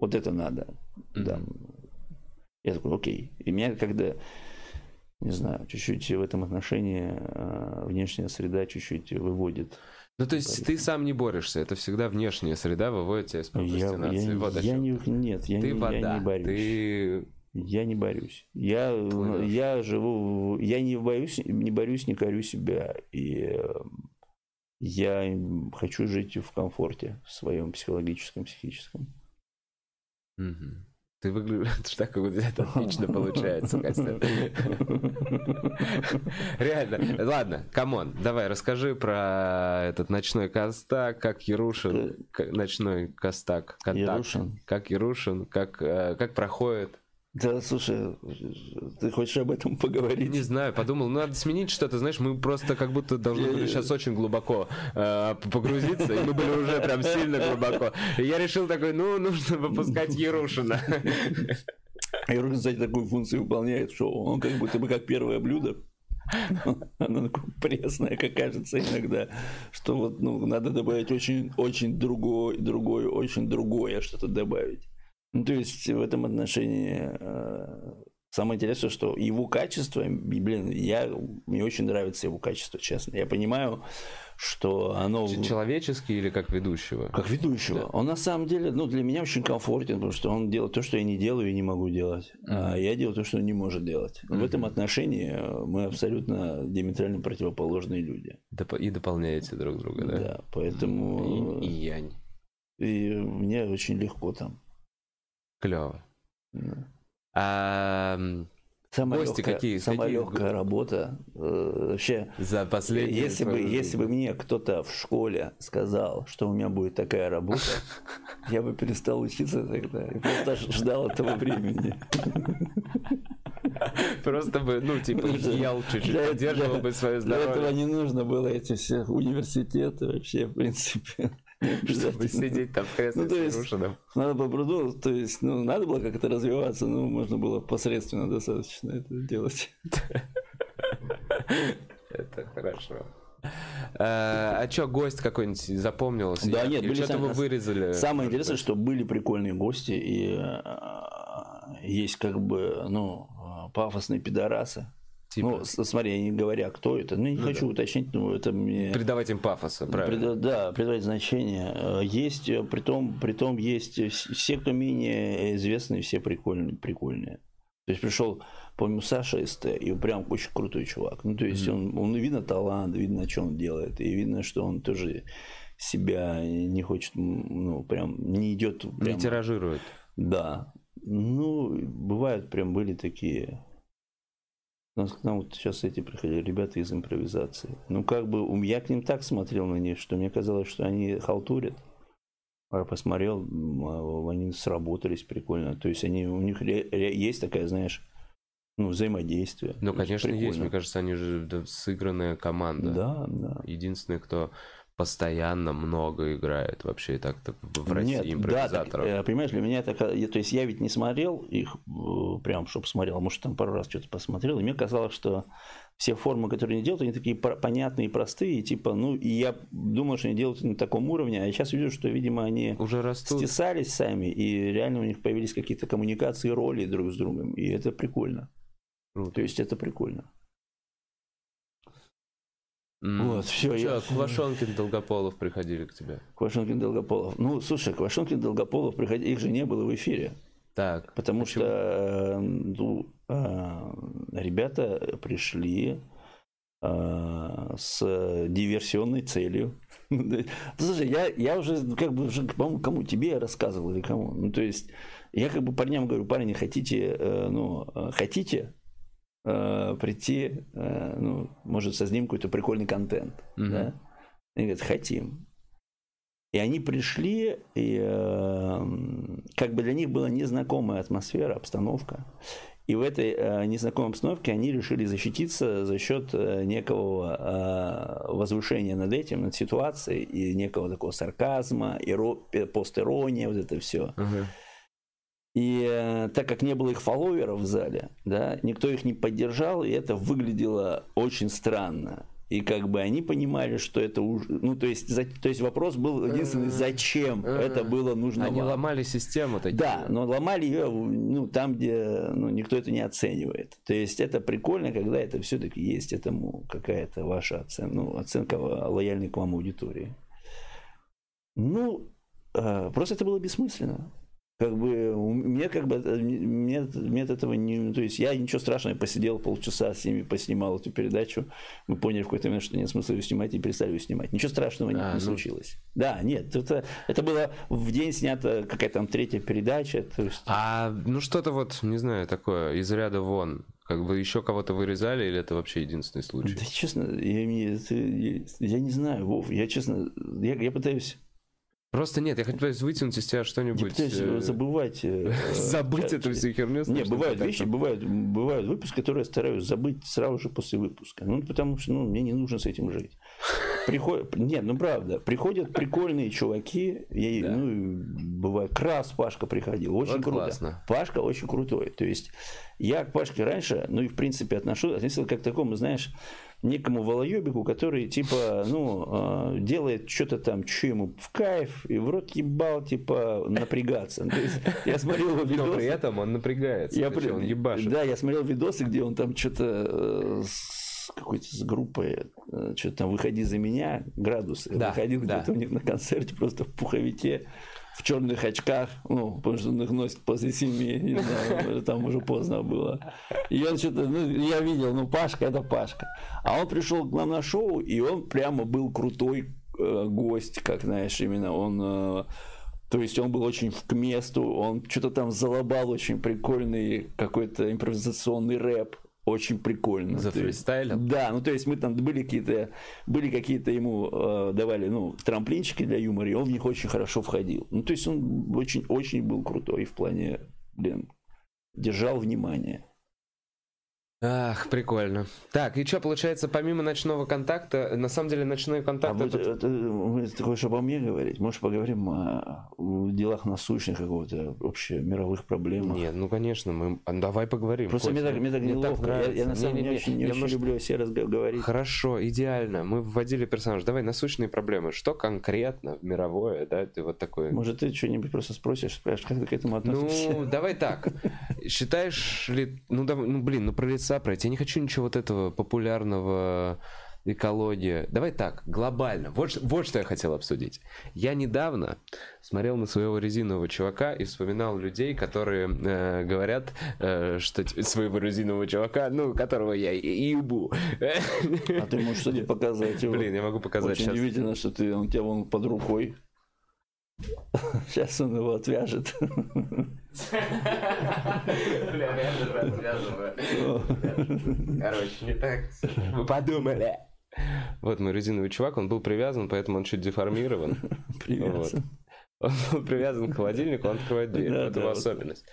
вот это надо. Mm-hmm. Да. Я такой, окей. И меня когда не знаю, чуть-чуть в этом отношении э, внешняя среда чуть-чуть выводит. Ну, то есть ты сам не борешься, это всегда внешняя среда выводит тебя из прокрастинации. Я, я, вот я не, нет, я, ты не, вода, я не борюсь. Ты... Я не борюсь. Я, я живу, я не боюсь, не борюсь, не корю себя. И э, я хочу жить в комфорте, в своем психологическом, психическом. Угу. Ты выглядишь так, как тебя это отлично (laughs) получается, Костя. (laughs) Реально. Ладно, come on, давай, расскажи про этот ночной костак, как Ярушин, ночной костак, контакт, как Ярушин, как, э, как проходит. Да, слушай, ты хочешь об этом поговорить? Не знаю, подумал, ну надо сменить что-то, знаешь, мы просто как будто должны были сейчас очень глубоко э, погрузиться, и мы были уже прям сильно глубоко. И я решил такой, ну, нужно выпускать Ярушина. Ярушин, кстати, такую функцию выполняет, что он как будто бы как первое блюдо, оно такое пресное, как кажется иногда, что вот, ну, надо добавить очень, очень другое, другое, очень другое что-то добавить. Ну, то есть в этом отношении э, самое интересное, что его качество, блин, я, мне очень нравится его качество, честно. Я понимаю, что оно... Человеческий или как ведущего? Как ведущего. Да. Он на самом деле, ну, для меня очень комфортен, потому что он делает то, что я не делаю и не могу делать. Mm-hmm. А я делаю то, что он не может делать. Mm-hmm. В этом отношении э, мы абсолютно диаметрально противоположные люди. И дополняете друг друга, да? Да, поэтому... И, и янь. И мне очень легко там. Клево. А, самая гости легкая, какие? Самая какие... легкая работа. Э, вообще, за последние если бы, если бы мне кто-то в школе сказал, что у меня будет такая работа, (laughs) я бы перестал учиться тогда. Я просто ждал этого времени. Просто бы, ну, типа, ел чуть-чуть, поддерживал бы свое здоровье. Для этого не нужно было эти все университеты вообще, в принципе. (laughs) Чтобы сидеть там в кресле ну, то есть, Надо было продолжить, то есть, ну, надо было как-то развиваться, но можно было посредственно достаточно это делать. Это хорошо. А, а что, гость какой-нибудь запомнился? Да, нет, были что-то вы вырезали. Самое интересное, что были прикольные гости, и а, есть как бы, ну, пафосные пидорасы, Типа. Ну, смотри, не говоря, кто это, ну, не ну, хочу да. уточнить, но это мне... Придавать им пафоса, правильно? Прид... Да, придавать значение. Э, есть, э, при том, при том есть все, кто менее известные, все прикольные. прикольные. То есть пришел, помню, Саша СТ, и прям очень крутой чувак. Ну, то есть mm-hmm. он, он видно талант, видно, что он делает, и видно, что он тоже себя не хочет, ну, прям не идет. Прям... Не тиражирует. Да. Ну, бывают прям были такие нас к нам вот сейчас эти приходили ребята из импровизации. Ну, как бы я к ним так смотрел на них, что мне казалось, что они халтурят. А посмотрел, они сработались прикольно. То есть они, у них есть такая, знаешь, ну, взаимодействие. Ну, конечно, есть. Мне кажется, они же сыгранная команда. Да, да. Единственный, кто постоянно много играет вообще так-то в России Нет, импровизаторов. Да, так, э, понимаешь, для меня это... То есть я ведь не смотрел их э, прям, чтобы смотрел, может, там пару раз что-то посмотрел, и мне казалось, что все формы, которые они делают, они такие понятные и простые, типа, ну, и я думал, что они делают на таком уровне, а я сейчас вижу, что, видимо, они уже растут. стесались сами, и реально у них появились какие-то коммуникации, роли друг с другом, и это прикольно. Круто. То есть это прикольно. Вот, все. Что, я... (laughs) Квашонкин, Долгополов приходили к тебе? Квашонкин, Долгополов. Ну, слушай, Квашонкин, Долгополов приходили, их же не было в эфире. Так. Потому почему? что э, ну, э, ребята пришли э, с диверсионной целью. (laughs) Слушай, я, я уже, как бы, уже, по-моему, кому тебе я рассказывал или кому. Ну, то есть, я как бы парням говорю, парни, хотите, ну, хотите, э, прийти, э, ну, может, создадим какой-то прикольный контент. Mm-hmm. Да? Они говорят, хотим. И они пришли, и э, как бы для них была незнакомая атмосфера, обстановка. И в этой э, незнакомой обстановке они решили защититься за счет э, некого э, возвышения над этим, над ситуацией, и некого такого сарказма, иро, постирония, вот это все. Uh-huh. И э, так как не было их фолловеров в зале, да, никто их не поддержал, и это выглядело очень странно. И как бы они понимали, что это уже... Ну, то есть, за, то есть вопрос был единственный, зачем это было нужно Они вам. ломали систему такие. Да, но ломали ее ну, там, где ну, никто это не оценивает. То есть это прикольно, когда это все-таки есть этому какая-то ваша оценка, ну, оценка лояльной к вам аудитории. Ну, э, просто это было бессмысленно как бы мне как бы э, мне, мне от этого не то есть я ничего страшного посидел полчаса с ними поснимал эту передачу. Мы поняли в какой-то момент что нет смысла ее снимать и перестали ее снимать. Ничего страшного а, не, не ну... случилось. Да нет это это было в день снята какая-то там третья передача то есть... а ну что-то вот не знаю такое из ряда вон. Как бы еще кого-то вырезали или это вообще единственный случай? Да честно я, я, я не знаю Вов я честно я, я пытаюсь Просто нет, я хочу вытянуть из тебя что-нибудь. То есть э, забывать. Э, (laughs) забыть эту всю херню. Нет, бывают вещи, бывают, бывают выпуски, которые я стараюсь забыть сразу же после выпуска. Ну, потому что ну, мне не нужно с этим жить. Приходят, (laughs) нет, ну правда, приходят прикольные чуваки, я, да. ну, бывает, Крас Пашка приходил, очень вот круто. Классно. Пашка очень крутой, то есть я к Пашке раньше, ну и в принципе отношусь, относился как к такому, знаешь, некому волоебику, который, типа, ну, а, делает что-то там, что ему в кайф, и в рот ебал, типа, напрягаться. То есть, я смотрел его видосы. Но при этом он напрягается, я, при... он ебашит. Да, я смотрел видосы, где он там что-то э, с какой-то с группой, э, что-то там «Выходи за меня», градусы. Да, выходил да. где-то у них на концерте просто в пуховике в черных очках, ну, потому что он их носит после семи, не знаю, (laughs) там уже поздно было. И он что-то, ну, я видел, ну, Пашка это Пашка. А он пришел к нам на шоу, и он прямо был крутой э, гость, как знаешь, именно он э, то есть он был очень к месту, он что-то там залобал очень прикольный какой-то импровизационный рэп очень прикольно. За фристайлем? Да, ну то есть мы там были какие-то, были какие-то ему э, давали, ну, трамплинчики для юмора, и он в них очень хорошо входил. Ну то есть он очень-очень был крутой в плане, блин, держал внимание. Ах, прикольно. Так, и что, получается, помимо ночного контакта, на самом деле ночной контакт... А это... Вот, ты хочешь обо мне говорить? Может, поговорим о, о делах насущных какого-то вообще мировых проблем? Нет, ну, конечно, мы... А, давай поговорим. Просто мне так, мне так неловко. Так я, я на самом деле не, очень, не, не очень может... люблю о себе разговаривать. Хорошо, идеально. Мы вводили персонаж. Давай, насущные проблемы. Что конкретно мировое, да, ты вот такой... Может, ты что-нибудь просто спросишь, спрашиваешь, как ты к этому относишься? Ну, давай так. (laughs) Считаешь ли... Ну, ну блин, ну, пройти. Я не хочу ничего вот этого популярного экология. Давай так, глобально. Вот, вот что я хотел обсудить. Я недавно смотрел на своего резинового чувака и вспоминал людей, которые э, говорят, э, что своего резинового чувака, ну, которого я ебу. А ты можешь что-то показать его? Блин, я могу показать Очень сейчас. удивительно, что ты, он у тебя вон под рукой. (laughs) Сейчас он его отвяжет. Бля, реально отвязываю. (laughs) Короче, не так. Вы подумали. Вот мой резиновый чувак, он был привязан, поэтому он чуть деформирован. (laughs) Привязан. Он был привязан к холодильнику, он открывает дверь. Да, это да, его вот. особенность.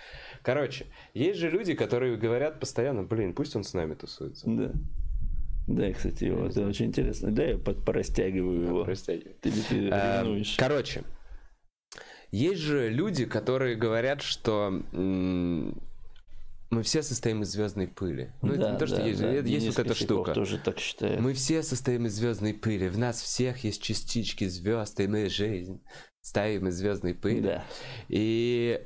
Короче, есть же люди, которые говорят постоянно, блин, пусть он с нами тусуется. Да. Да, кстати, его, это очень интересно. Да, я под- порастягиваю его. Простите. Ты, ты ревнуешь. Короче, есть же люди, которые говорят, что мы все состоим из звездной пыли. Ну, это Да, не то, что да, есть, да. есть Денис вот эта Косяков штука. тоже так считает. Мы все состоим из звездной пыли. В нас всех есть частички звезд, и мы жизнь ставим из звездной пыли. Да. И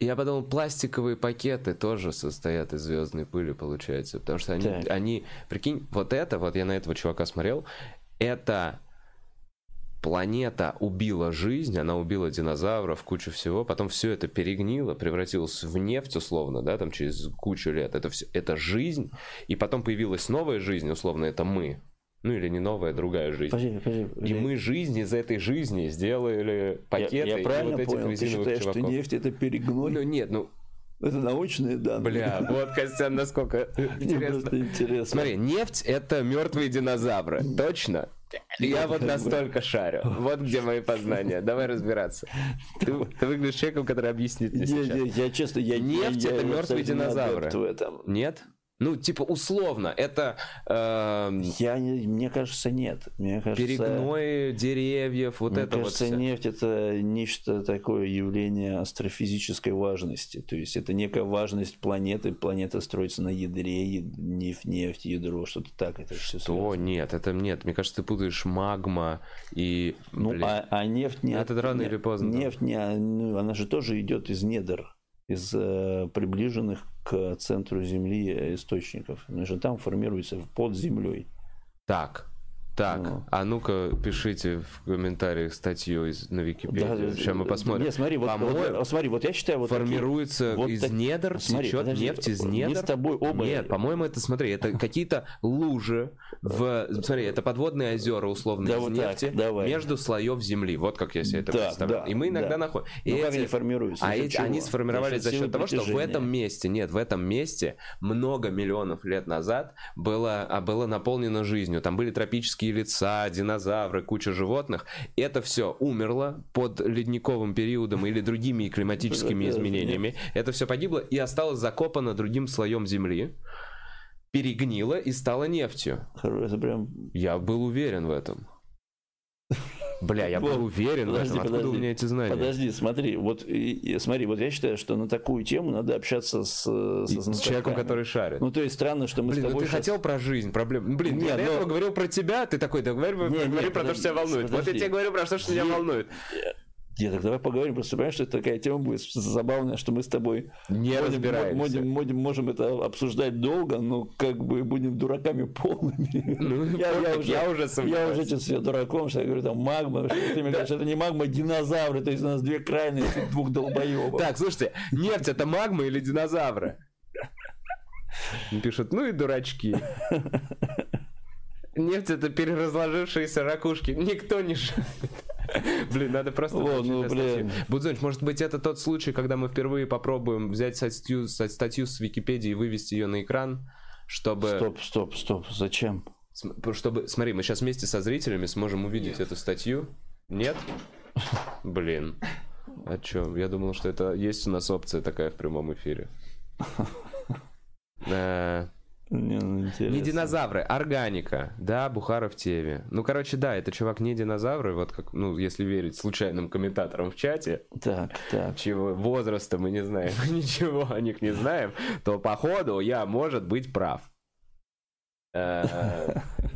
я подумал, пластиковые пакеты тоже состоят из звездной пыли, получается. Потому что они, Так. они, прикинь, вот это, вот я на этого чувака смотрел, это планета убила жизнь, она убила динозавров, кучу всего, потом все это перегнило, превратилось в нефть условно, да, там через кучу лет. Это все, это жизнь, и потом появилась новая жизнь, условно, это мы. Ну или не новая, другая жизнь. Подожди, подожди. И подожди. мы жизнь из этой жизни сделали я, пакеты я и правильно вот этих понял? Ты считаешь, чуваков. что нефть это перегной? Ну нет, ну, Это научные данные. бля, вот, Костян, насколько (laughs) Мне интересно. просто интересно. Смотри, нефть это мертвые динозавры, точно? Я вот настолько шарю. Вот где мои познания. Давай разбираться. Ты, ты выглядишь человеком, который объяснит мне Не, сейчас. не, я честно, я Нефть я- это я мертвые динозавры. в этом. Нет? Ну, типа, условно, это эм, Я не, мне кажется, нет. Мне кажется, перегной деревьев, вот мне это вот кажется, всё. нефть это нечто такое явление астрофизической важности. То есть это некая важность планеты. Планета строится на ядре, яд- нефть, нефть, ядро, что-то так. Это все Что? Нет, это нет. Мне кажется, ты путаешь магма и... Ну, блин. а, а нефть не... Это рано не- или поздно. Нефть не... ну, она же тоже идет из недр, из э, приближенных к центру Земли источников. Она же там формируется под землей. Так, так, Ну. а ну-ка пишите в комментариях статью из, на Википедию. Сейчас мы посмотрим. Нет, смотри, вот, По-моему, вот, смотри, вот я считаю, вот такие- формируется вот из так- недр, смотри, течет подожди, нефть из мы недр. с тобой оба- Нет, по-моему, это, смотри, это какие-то лужи в... Смотри, это подводные озера, условно, Да, из вот так, нефти давай. между слоев земли. Вот как я себе это Да, представляю. да, И мы иногда да. находим... Ну, И как эти- они формируются? А эти, они сформировались за счет того, что в этом месте, нет, в этом месте много миллионов лет назад было, а, было наполнено жизнью. Там были тропические леса, динозавры, куча животных. Это все умерло под ледниковым периодом или другими климатическими изменениями. Это все погибло и осталось закопано другим слоем земли. Перегнило и стало нефтью. Это прям... Я был уверен в этом. Бля, я был уверен подожди, этом. Откуда у подожди. меня эти знания? Подожди, смотри, вот и- смотри, вот я считаю, что на такую тему надо общаться с, с, И С человеком, который шарит. Ну, то есть странно, что мы Блин, с ну тобой ты щас- хотел про жизнь, проблем. Блин, Не, я но- этого говорил про тебя, ты такой, да говори, Не, говори не, про то, что тебя подожди, волнует. Вот я подожди. тебе говорю про то, что меня волнует. Так давай поговорим, просто понимаешь, что это такая тема будет забавная, что мы с тобой Не будем, разбираемся. будем- можем это обсуждать долго, но как бы будем дураками полными. Ну, (laughs) я, я уже, я уже я сомневаюсь. уже чувствую себя дураком, что я говорю, там магма, что ты мне говоришь, это не магма, а динозавры, то есть у нас две крайности двух долбоебов. Так, слушайте, нефть это магма или динозавры? Пишут, ну и дурачки. (laughs) Нефть это переразложившиеся ракушки. Никто не шарит. Блин, надо просто... Вот, прочитать ну, блин. статью. Будзонч, может быть, это тот случай, когда мы впервые попробуем взять статью, статью с Википедии и вывести ее на экран, чтобы... Стоп, стоп, стоп, зачем? Чтобы, смотри, мы сейчас вместе со зрителями сможем увидеть эту статью. Нет? Блин. А чё? Я думал, что это есть у нас опция такая в прямом эфире. (laughs) Не, ну, интересно. Не динозавры, органика. Да, Бухара в теме. Ну, короче, да, это чувак не динозавры, вот как, ну, если верить случайным комментаторам в чате, Так, так. чего возраста мы не знаем, (laughs) ничего о них не знаем, то походу я, может быть, прав. Э,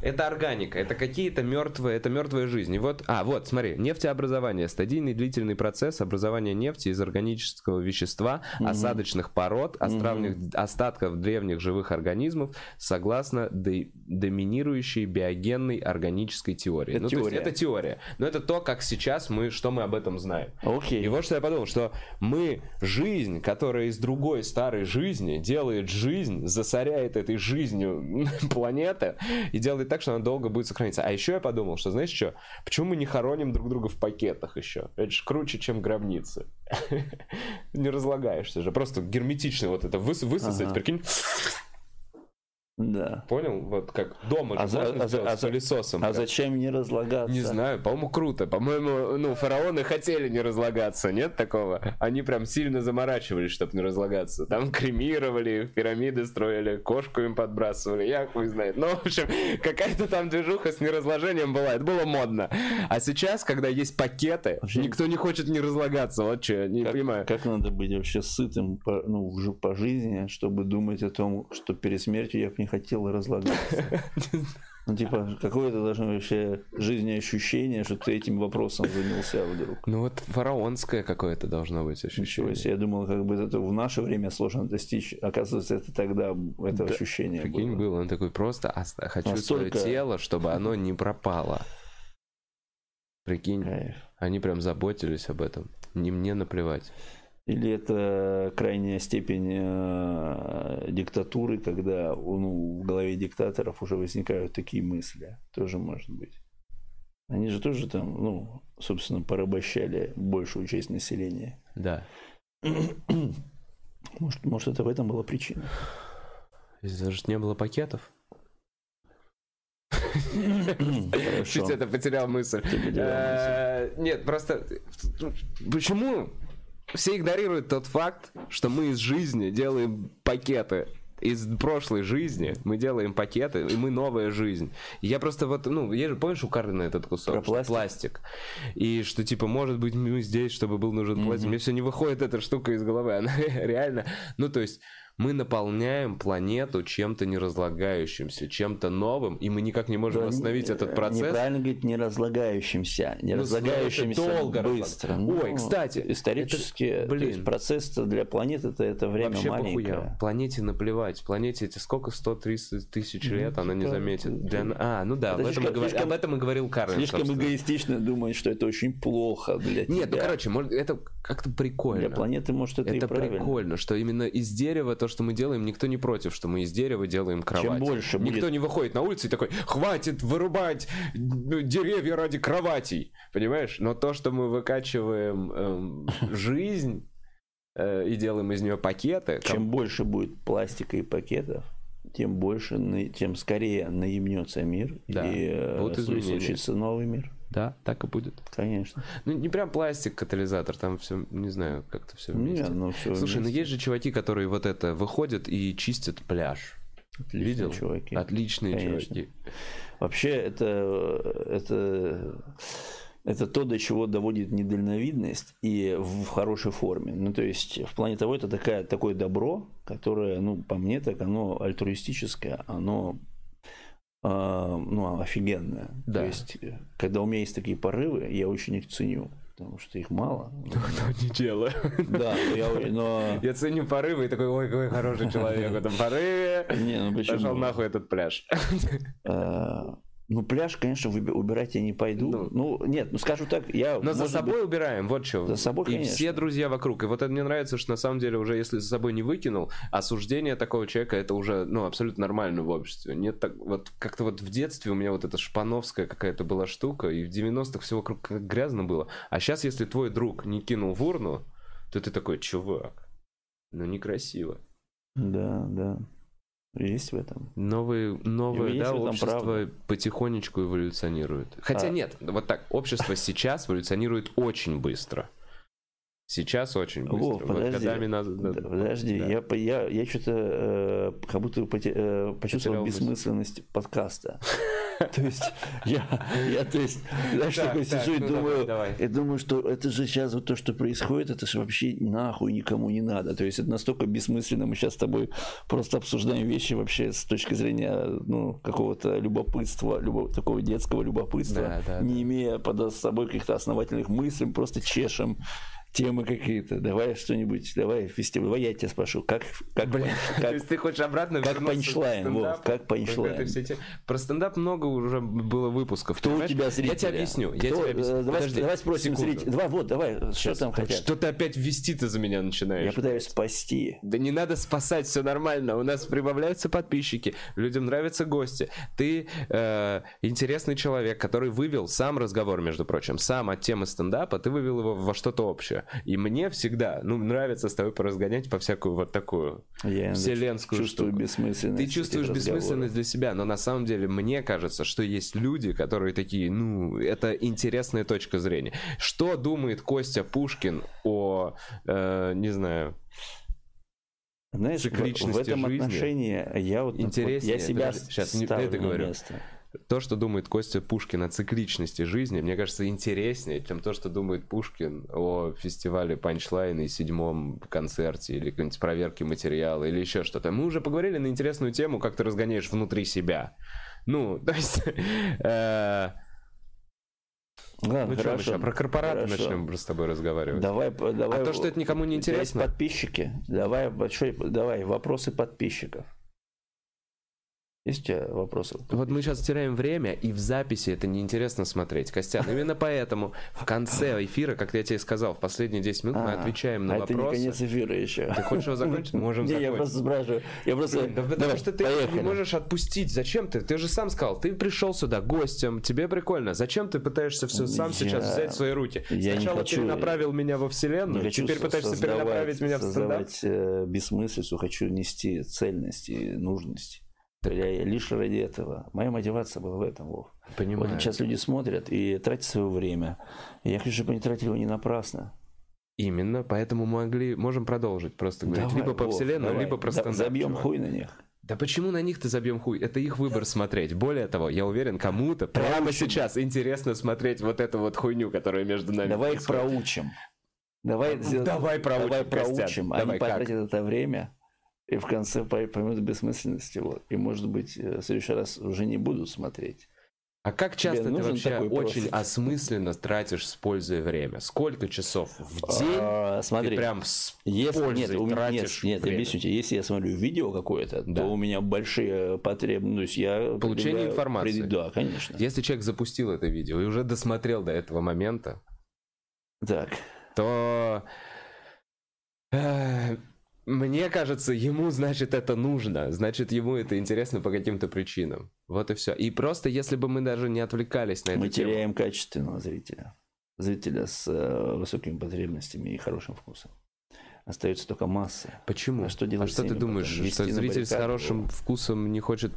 это органика, это какие-то мертвые, это мертвая жизнь. И вот, а, вот, смотри, нефтеобразование, стадийный длительный процесс образования нефти из органического вещества, угу. осадочных пород, островных, угу. остатков древних живых организмов, согласно де, доминирующей биогенной органической теории. Это ну, теория. Есть, это теория. Но это то, как сейчас мы, что мы об этом знаем. Окей. И вот что я подумал, что мы жизнь, которая из другой старой жизни делает жизнь, засоряет этой жизнью (laughs) планеты и делает так, что она долго будет сохраниться. А еще я подумал, что знаешь что? Почему мы не хороним друг друга в пакетах еще? Это же круче, чем гробницы. (laughs) Не разлагаешься же. Просто герметично вот это высосать, прикинь да. Понял? Вот как дома а же за, можно а, а, с пылесосом. А зачем не разлагаться? Не знаю, по-моему, круто. По-моему, ну, фараоны хотели не разлагаться, нет такого? Они прям сильно заморачивались, чтобы не разлагаться. Там кремировали, пирамиды строили, кошку им подбрасывали, я хуй знает. Ну, в общем, какая-то там движуха с неразложением была, это было модно. А сейчас, когда есть пакеты, вообще, никто не хочет не разлагаться, вот что, я не как, понимаю. Как надо быть вообще сытым по, ну, по жизни, чтобы думать о том, что перед смертью я не хотел разлагаться. Ну, типа, какое-то должно вообще жизнеощущение, что ты этим вопросом занялся вдруг. Ну, вот фараонское какое-то должно быть ощущение. Ничего Я думал, как бы это в наше время сложно достичь. Оказывается, это тогда это да, ощущение прикинь, было. было. Он такой, просто хочу Настолько... свое тело, чтобы оно не пропало. Прикинь, Кайф. они прям заботились об этом. Не мне наплевать. Или это крайняя степень э, диктатуры, когда ну, в голове диктаторов уже возникают такие мысли. Тоже может быть. Они же тоже там, ну, собственно, порабощали большую часть населения. Да. (clears throat) Может, может это в этом была причина. Даже не было пакетов. Чуть это потерял мысль. Э, нет, просто почему все игнорируют тот факт, что мы из жизни делаем пакеты из прошлой жизни мы делаем пакеты, и мы новая жизнь. Я просто вот, ну, я же помнишь у Карлина этот кусок? Про пластик. пластик. И что типа, может быть, мы здесь, чтобы был нужен пластик. Mm-hmm. Мне все не выходит эта штука из головы. Она (laughs) реально, ну, то есть мы наполняем планету чем-то неразлагающимся, чем-то новым, и мы никак не можем остановить этот процесс. Неправильно говорить не разлагающимся, не ну, долго быстро. Ну, Ой, кстати, исторически, это, блин, то есть процесс для планеты это, это время вообще маленькое. Похуя. Планете наплевать. Планете эти сколько 100-300 тысяч лет ну, она не заметит. Для... А, ну да, об этом, слишком, об этом и говорил Карлин. Слишком собственно. эгоистично думать, что это очень плохо для Нет, ну, тебя. Нет, ну короче, может, это как-то прикольно. Для планеты может это, это и прикольно, что именно из дерева то, что мы делаем, никто не против, что мы из дерева делаем кровать. Чем больше Никто будет... не выходит на улицу и такой, хватит вырубать деревья ради кроватей, понимаешь? Но то, что мы выкачиваем эм, (laughs) жизнь э, и делаем из нее пакеты... Чем ком... больше будет пластика и пакетов, тем больше, тем скорее наемнется мир да, и э, случится новый мир. Да, так и будет. Конечно. Ну, не прям пластик, катализатор, там все, не знаю, как-то все вместе. Нет, ну, все Слушай, вместе. ну есть же чуваки, которые вот это выходят и чистят пляж. Отличные Видел? чуваки. Отличные Конечно. чуваки. Вообще, это, это, это то, до чего доводит недальновидность и в хорошей форме. Ну, то есть, в плане того, это такая, такое добро, которое, ну, по мне, так оно альтруистическое, оно ну, офигенная. Да. То есть, когда у меня есть такие порывы, я очень их ценю. Потому что их мало. Ну, не дело. Да, я, но... (laughs) я ценю порывы и такой, ой, какой хороший человек в этом порыве. Не, ну почему? Пошел нахуй этот пляж. А, ну, пляж, конечно, убирать я не пойду. Ну, ну нет, ну скажу так, я... Но за собой быть... убираем, вот что. За собой, И конечно. все друзья вокруг. И вот это мне нравится, что на самом деле уже если за собой не выкинул, осуждение такого человека это уже, ну, абсолютно нормально в обществе. Нет так, вот как-то вот в детстве у меня вот эта шпановская какая-то была штука, и в 90-х все вокруг грязно было. А сейчас, если твой друг не кинул в урну, то ты такой, чувак, ну некрасиво. Да, да. Есть в этом. Новые, новое да, общество правда. потихонечку эволюционирует. Хотя а... нет, вот так, общество сейчас эволюционирует очень быстро. Сейчас очень быстро. Вов, подожди, вот годами надо, да, подожди, да. я, я, я что-то э, как будто поте, э, почувствовал Потерял бессмысленность мысль. подкаста. (laughs) То есть я, я то есть, знаешь, такой сижу и ну думаю, и думаю, что это же сейчас вот то, что происходит, это же вообще нахуй никому не надо. То есть это настолько бессмысленно, мы сейчас с тобой просто обсуждаем вещи вообще с точки зрения ну, какого-то любопытства, любого, такого детского любопытства, не имея под собой каких-то основательных мыслей, просто чешем темы какие-то, давай что-нибудь, давай фестиваль. Давай я тебя спрошу, как, как, Блин, как то есть ты хочешь обратно как панчлайн, Вов, как панчлайн. Про стендап много уже было выпусков. Кто у тебя зрители? Я тебе объясню. Я Кто, тебе объясню. Давай, Подожди, давай спросим зрителей. Давай, вот, давай, Сейчас. что там хотят? Что ты опять вести ты за меня начинаешь? Я пытаюсь спасти. Да не надо спасать, все нормально. У нас прибавляются подписчики, людям нравятся гости. Ты э, интересный человек, который вывел сам разговор, между прочим, сам от темы стендапа, ты вывел его во что-то общее. И мне всегда, ну, нравится с тобой поразгонять по всякую вот такую Я вселенскую чувствую штуку. бессмысленность. Ты чувствуешь бессмысленность для себя, но на самом деле мне кажется, что есть люди, которые такие, ну, это интересная точка зрения. Что думает Костя Пушкин о, э, не знаю, знаешь, в, в этом жизни отношении я вот интереснее. Вот, я себя сейчас не это говорю. Место то, что думает Костя Пушкин о цикличности жизни, мне кажется, интереснее, чем то, что думает Пушкин о фестивале панчлайн и седьмом концерте или какой-нибудь проверке материала или еще что-то. Мы уже поговорили на интересную тему, как ты разгоняешь внутри себя. Ну, (laughs) то есть... Э, Ладно, ну хорошо. Что, про корпораты хорошо. начнем с тобой разговаривать. Давай, давай. А то, что это никому не интересно. Подписчики. Давай, большой, давай вопросы подписчиков. Есть у тебя вопросы? Вот мы сейчас теряем время, и в записи это неинтересно смотреть, Костян. Именно поэтому в конце эфира, как я тебе сказал, в последние 10 минут мы а, отвечаем на а вопросы. это не конец эфира еще. Ты хочешь его закончить? Можем закончить. я просто спрашиваю. Я просто... Потому что ты не можешь отпустить. Зачем ты? Ты же сам сказал, ты пришел сюда гостем, тебе прикольно. Зачем ты пытаешься все сам сейчас взять в свои руки? Сначала ты перенаправил меня во вселенную, теперь пытаешься перенаправить меня в стендап? Э, бессмыслицу, хочу нести цельность и нужность. Я лишь ради этого. Моя мотивация была в этом, Вов. Понимаю. Вот сейчас люди смотрят и тратят свое время. Я хочу, чтобы они тратили его не напрасно. Именно, поэтому могли, можем продолжить просто говорить давай, либо по Вов, вселенной, давай. либо про стендап. Забьем чувак. хуй на них. Да почему на них ты забьем хуй? Это их выбор смотреть. Более того, я уверен, кому-то прямо сейчас интересно смотреть вот эту вот хуйню, которая между нами. Давай происходит. их проучим. Давай, давай проучим. Давай проучим. Они давай, потратят это время и в конце поймут бессмысленность его. И, может быть, э, в следующий раз уже не будут смотреть. А как часто Тебе ты вообще очень просто... осмысленно тратишь, используя время? Сколько часов в день а, смотри, ты прям с если, нет, у меня, нет, нет, время? объясню тебе, если я смотрю видео какое-то, да. то у меня большие потребности. Я Получение информации. Да, конечно. Если человек запустил это видео и уже досмотрел до этого момента, так. то э, мне кажется, ему, значит, это нужно. Значит, ему это интересно по каким-то причинам. Вот и все. И просто, если бы мы даже не отвлекались на это. Мы тему... теряем качественного зрителя. Зрителя с э, высокими потребностями и хорошим вкусом. Остается только масса. Почему? А что, делать а что ты думаешь, что зритель с хорошим вкусом не хочет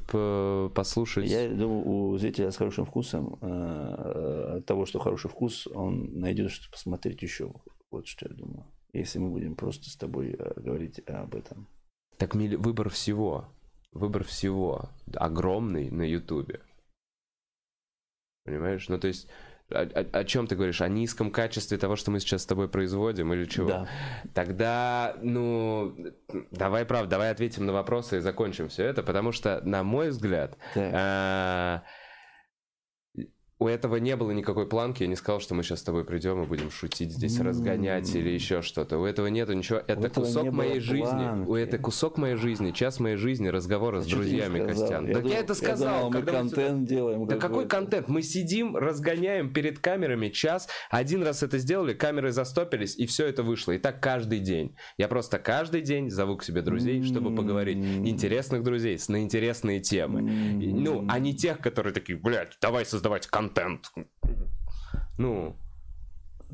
послушать? Я думаю, у зрителя с хорошим вкусом, э, от того, что хороший вкус, он найдет что посмотреть еще. Вот что я думаю если мы будем просто с тобой э, говорить об этом. Так выбор всего, выбор всего огромный на Ютубе. Понимаешь? Ну, то есть, о, о, о чем ты говоришь? О низком качестве того, что мы сейчас с тобой производим или чего? Да. Тогда, ну, давай, правда, давай ответим на вопросы и закончим все это, потому что, на мой взгляд, да у этого не было никакой планки. Я не сказал, что мы сейчас с тобой придем и будем шутить здесь, разгонять или еще что-то. У этого нету ничего. Это кусок моей жизни. У это кусок моей жизни, час моей жизни, разговора с а друзьями, Костян. Я так думал, я это сказал. Я думал, мы контент сюда... делаем. Да какой контент? Мы сидим, разгоняем перед камерами час. Один раз это сделали, камеры застопились, и все это вышло. И так каждый день. Я просто каждый день зову к себе друзей, чтобы поговорить. Интересных друзей, на интересные темы. Ну, а не тех, которые такие, блядь, давай создавать контент контент. Ну,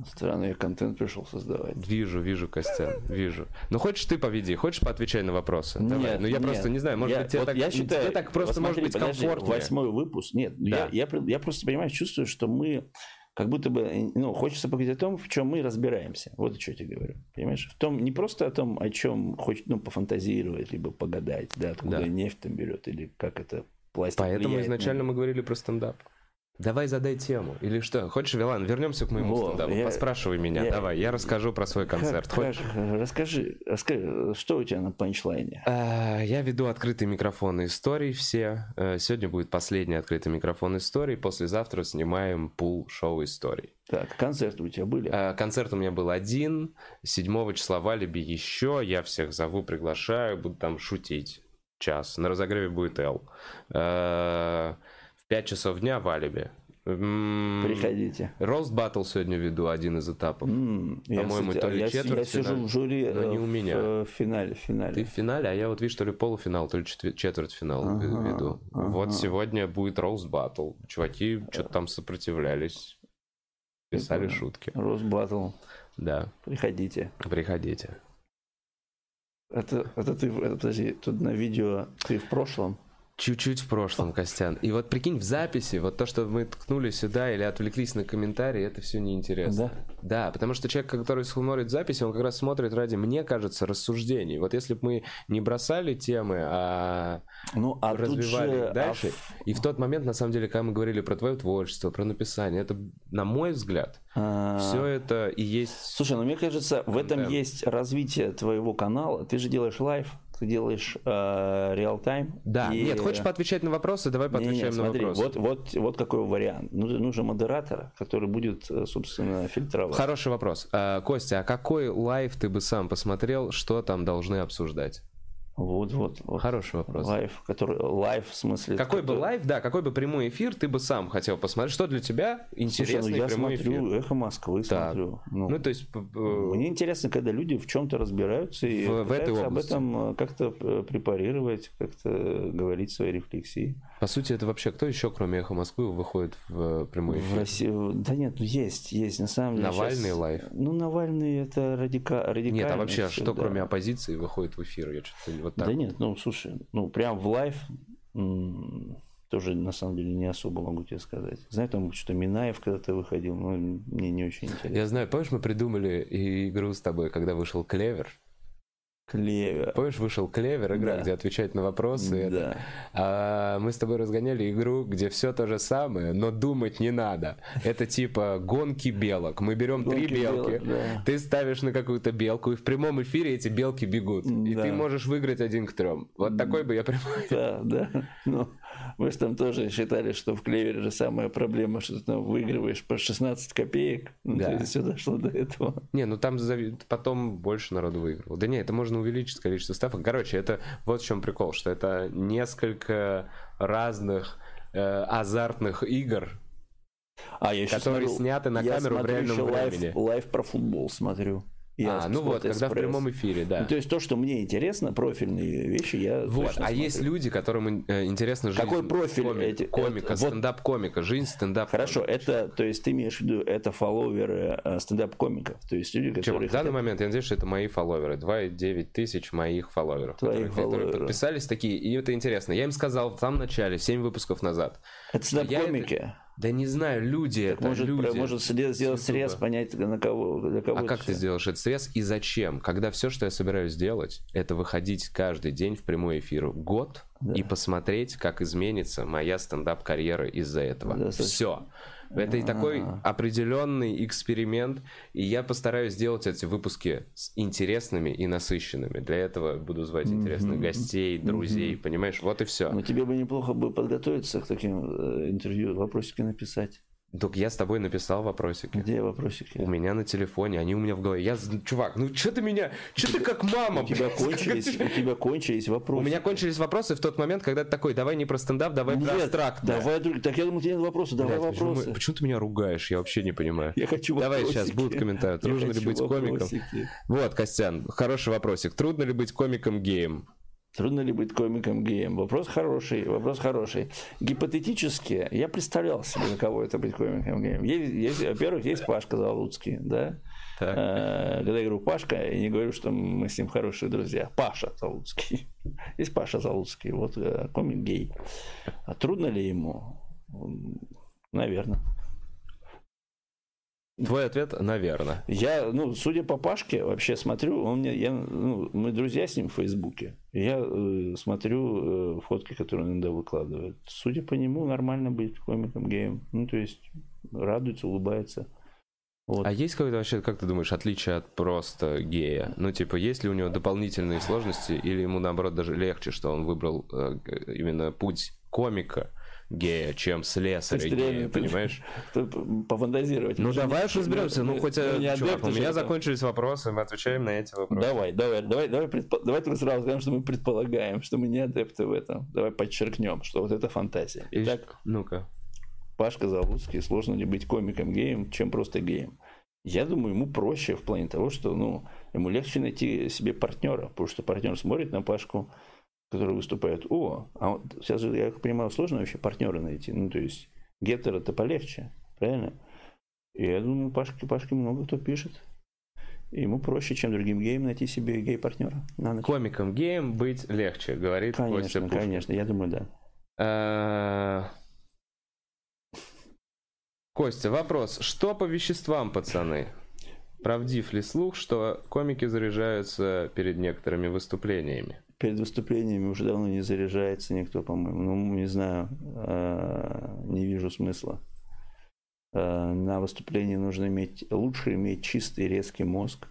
Странный контент пришел создавать. Вижу, вижу, Костян, вижу. Ну, хочешь ты поведи, хочешь поотвечай на вопросы? Нет, Давай. Ну, я нет. просто не знаю, может я, быть, тебе, вот так, я считаю, тебе так просто вот смотри, может быть подожди, комфортнее. Восьмой выпуск, нет, да. я, я, я просто, понимаешь, чувствую, что мы как будто бы, ну, хочется поговорить о том, в чем мы разбираемся. Вот что я тебе говорю. Понимаешь? В том, не просто о том, о чем хочет, ну, пофантазировать, либо погадать, да, откуда да. нефть там берет, или как это пластик Поэтому изначально на... мы говорили про стендап. Давай задай тему. Или что? Хочешь, Вилан, вернемся к моему Во, стендапу. Я, Поспрашивай меня. Я, Давай, я расскажу про свой концерт. Как, Хочешь? расскажи, расскажи, что у тебя на панчлайне? А, я веду открытые микрофоны историй все. Э, сегодня будет последний открытый микрофон историй. Послезавтра снимаем пул шоу историй. Так, концерты у тебя были? А, концерт у меня был один. 7 числа в Алибе еще. Я всех зову, приглашаю. Буду там шутить. Час. На разогреве будет Эл. А, 5 часов дня в Алибе. Приходите. Рост Баттл сегодня веду, один из этапов. По-моему, то ли я, четверть Я сижу в жюри но не у меня. в финале, финале. Ты в финале, а я вот вижу, то ли полуфинал, то ли четвертьфинал ага, веду. Ага. Вот сегодня будет Роуз Баттл. Чуваки что-то там сопротивлялись. Писали шутки. Роуз Баттл. Да. Приходите. Приходите. Это, это ты, это, подожди, тут на видео ты в прошлом? Чуть-чуть в прошлом, Костян. И вот прикинь, в записи, вот то, что мы ткнули сюда или отвлеклись на комментарии, это все неинтересно. Да? Да, потому что человек, который смотрит записи, он как раз смотрит ради, мне кажется, рассуждений. Вот если бы мы не бросали темы, а, ну, а развивали же, дальше. А... И в тот момент, на самом деле, когда мы говорили про твое творчество, про написание, это, на мой взгляд, а... все это и есть... Слушай, ну мне кажется, в этом есть развитие твоего канала. Ты же делаешь live ты делаешь real-time. Э, да, и... нет, хочешь поотвечать на вопросы, давай поотвечаем не, не, смотри, на вопросы. Вот, вот, вот какой вариант. Нужен модератор, который будет, э, собственно, фильтровать. Хороший вопрос. Э, Костя, а какой live ты бы сам посмотрел, что там должны обсуждать? Вот, вот, вот. Хороший вопрос. Live, который live в смысле. Какой который... бы live, да, какой бы прямой эфир ты бы сам хотел посмотреть? Что для тебя интересный Слушай, ну я прямой смотрю эфир? Эхо Москвы так. смотрю. Ну, ну, то есть... Мне интересно, когда люди в чем-то разбираются и в, в этой об этом э, как-то э, препарировать, как-то говорить свои рефлексии. По сути, это вообще кто еще, кроме Эхо Москвы, выходит в э, прямой эфир? В России... Да нет, ну есть, есть, на самом деле. Навальный сейчас... live? Ну, Навальный это радика... радикально. Нет, а вообще, что да. кроме оппозиции выходит в эфир? Я что-то вот так. Да нет, ну, слушай, ну, прям в live тоже, на самом деле, не особо могу тебе сказать. Знаю, там что Минаев когда-то выходил, но мне не очень интересно. Я знаю, помнишь, мы придумали игру с тобой, когда вышел Клевер? Клевер. Помнишь, вышел Клевер, игра, да. где отвечать на вопросы. Да. Это. А мы с тобой разгоняли игру, где все то же самое, но думать не надо. Это типа гонки белок. Мы берем гонки три белки, белок, да. ты ставишь на какую-то белку, и в прямом эфире эти белки бегут. Да. И ты можешь выиграть один к трем. Вот такой бы я прямой. Да, да. Ну, мы же там тоже считали, что в Клевере же самая проблема, что ты там выигрываешь по 16 копеек. Ну, да. все дошло до этого. Не, ну там потом больше народу выигрывал. Да не, это можно увеличить количество ставок. Короче, это вот в чем прикол, что это несколько разных э, азартных игр, а, я которые смотрю, сняты на камеру в реальном времени. Лайв, лайв про футбол смотрю. Я а, ну вот, когда в прямом эфире, да. Ну, то есть то, что мне интересно, профильные вещи, я Вот, а смотрю. есть люди, которым э, интересна жизнь Какой профиль комик, эти, комика, это, стендап-комика, жизнь стендап Хорошо, это, то есть ты имеешь в виду, это фолловеры э, стендап-комиков, то есть люди, которые... Чем, в данный момент я надеюсь, что это мои фолловеры, 2,9 тысяч моих фолловеров, Твоих которые, которые подписались такие, и это интересно. Я им сказал в самом начале, 7 выпусков назад. Это стендап-комики? Да не знаю, люди так это может, люди. Может сделать срез, понять, на кого, для кого А как все. ты сделаешь этот срез и зачем? Когда все, что я собираюсь сделать, это выходить каждый день в прямой эфир год да. и посмотреть, как изменится моя стендап-карьера из-за этого. Да, все. Это и такой определенный эксперимент, и я постараюсь сделать эти выпуски интересными и насыщенными. Для этого буду звать интересных гостей, друзей, понимаешь? Вот и все. Но тебе бы неплохо бы подготовиться к таким э, интервью, вопросики написать. Так я с тобой написал вопросики. Где вопросики? У меня на телефоне, они у меня в голове. Я, чувак, ну что ты меня, что ты как мама? У тебя, кончились, у тебя кончились вопросы. У меня кончились вопросы в тот момент, когда ты такой, давай не про стендап, давай Нет, про абстракт. Давай, так я думал, тебе нет вопросы, давай Блядь, вопросы. Почему, почему ты меня ругаешь? Я вообще не понимаю. Я хочу Давай сейчас, будут комментарии. Трудно ли быть вопросики. комиком? Вот, Костян, хороший вопросик. Трудно ли быть комиком геем? Трудно ли быть комиком геем? Вопрос хороший, вопрос хороший. Гипотетически я представлял себе, кого это быть комиком геем. Есть, есть, во-первых, есть Пашка Залуцкий, да? Так. А, когда я говорю Пашка, я не говорю, что мы с ним хорошие друзья. Паша Залуцкий. (laughs) Есть Паша Залуцкий, вот э, комик гей. А трудно ли ему? Наверное. Твой ответ, наверное. Я, ну, судя по Пашке, вообще смотрю, он мне, я, ну, мы друзья с ним в Фейсбуке. Я э, смотрю э, фотки, которые он иногда выкладывает. Судя по нему, нормально быть комиком, геем. Ну, то есть, радуется, улыбается. Вот. А есть какое-то вообще, как ты думаешь, отличие от просто гея? Ну, типа, есть ли у него дополнительные сложности, или ему, наоборот, даже легче, что он выбрал э, именно путь комика, гея, чем слесаря гея, понимаешь? (laughs) Пофантазировать. Ну давай уж разберемся. Ну хоть, э, чувак, у меня закончились вопросы, мы отвечаем на эти вопросы. Давай, давай, давай, давай, давай только сразу скажем, что мы предполагаем, что мы не адепты в этом. Давай подчеркнем, что вот это фантазия. Итак, ну-ка. Пашка Завудский, сложно ли быть комиком геем, чем просто геем. Я думаю, ему проще в плане того, что ну, ему легче найти себе партнера, потому что партнер смотрит на Пашку, который выступает, о, а вот сейчас я понимаю, сложно вообще партнера найти. Ну, то есть, гетер это полегче, правильно? И я думаю, Пашке, Пашке много кто пишет. И ему проще, чем другим геям, найти себе гей-партнера на ночь. Комиком геем быть легче, говорит конечно, Костя. Конечно, я думаю, да. А, Костя, вопрос. Что по веществам, пацаны? Правдив ли слух, что комики заряжаются перед некоторыми выступлениями? Перед выступлениями уже давно не заряжается никто, по-моему. Ну, не знаю, а, не вижу смысла. А, на выступлении нужно иметь, лучше иметь чистый резкий мозг.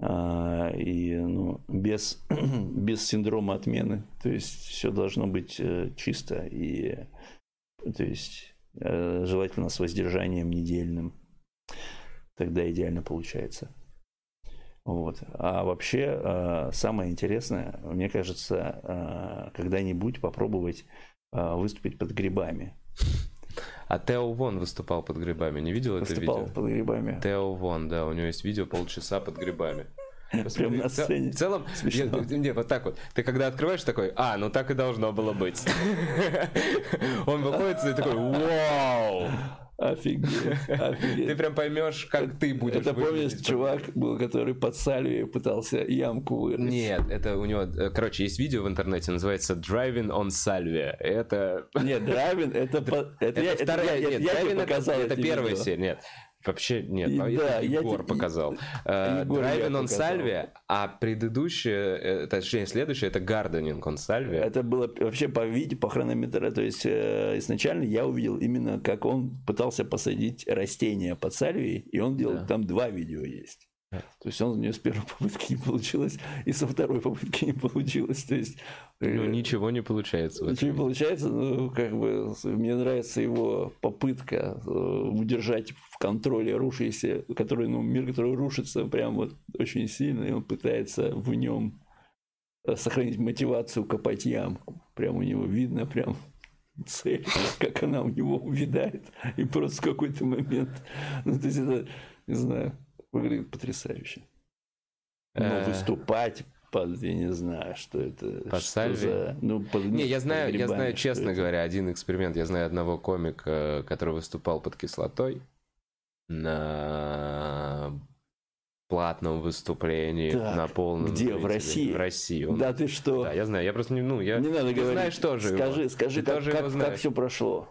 А, и ну, без, (clears throat) без синдрома отмены. То есть все должно быть э, чисто и то есть Э, желательно с воздержанием недельным. Тогда идеально получается. Вот. А вообще, э, самое интересное, мне кажется, э, когда-нибудь попробовать выступить под грибами. А Тео Вон выступал под грибами. Не видел выступал это видео? Выступал под грибами. Тео Вон, да, у него есть видео полчаса под грибами. (laughs) Прям на сцене. В целом. (laughs) Я, (laughs) не, вот так вот. Ты когда открываешь такой, а, ну так и должно было быть. Он выходит и такой, вау! Офигеть, (laughs) офигеть. Ты прям поймешь, как ты будешь Это помнишь, чувак был, который под сальвией пытался ямку вырыть? Нет, это у него... Э, короче, есть видео в интернете, называется Driving on Salvia. Это... Нет, Driving, это... Это, это вторая... Нет, Driving это, это первая серия, нет. Вообще нет, и, да, Егор я, показал. Драйвин он Сальвия, а предыдущее, э, точнее следующее, это Гарденинг он Сальвия. Это было вообще по видео, по хронометру. То есть э, изначально я увидел именно, как он пытался посадить растения под Сальвией, и он делал, да. там два видео есть. То есть он у него с первой попытки не получилось, и со второй попытки не получилось. То есть, ну, ничего не получается. Ничего не получается, но как бы мне нравится его попытка э, удержать в контроле рушащийся, который, ну, мир, который рушится прям вот очень сильно, и он пытается в нем э, сохранить мотивацию копать ямку. Прям у него видно, прям цель, как она у него увядает, и просто в какой-то момент, ну, то есть это, не знаю, выглядит потрясающе. Но э. выступать под, я не знаю, что это. Под что за, ну, под, не, я знаю, я знаю, честно говоря, один эксперимент. Я знаю одного комика, который выступал под кислотой на платном выступлении так, на полном где в России в России он... да ты что да я знаю я просто не ну я не надо говорить знаешь тоже скажи его. скажи ты как, как, как все прошло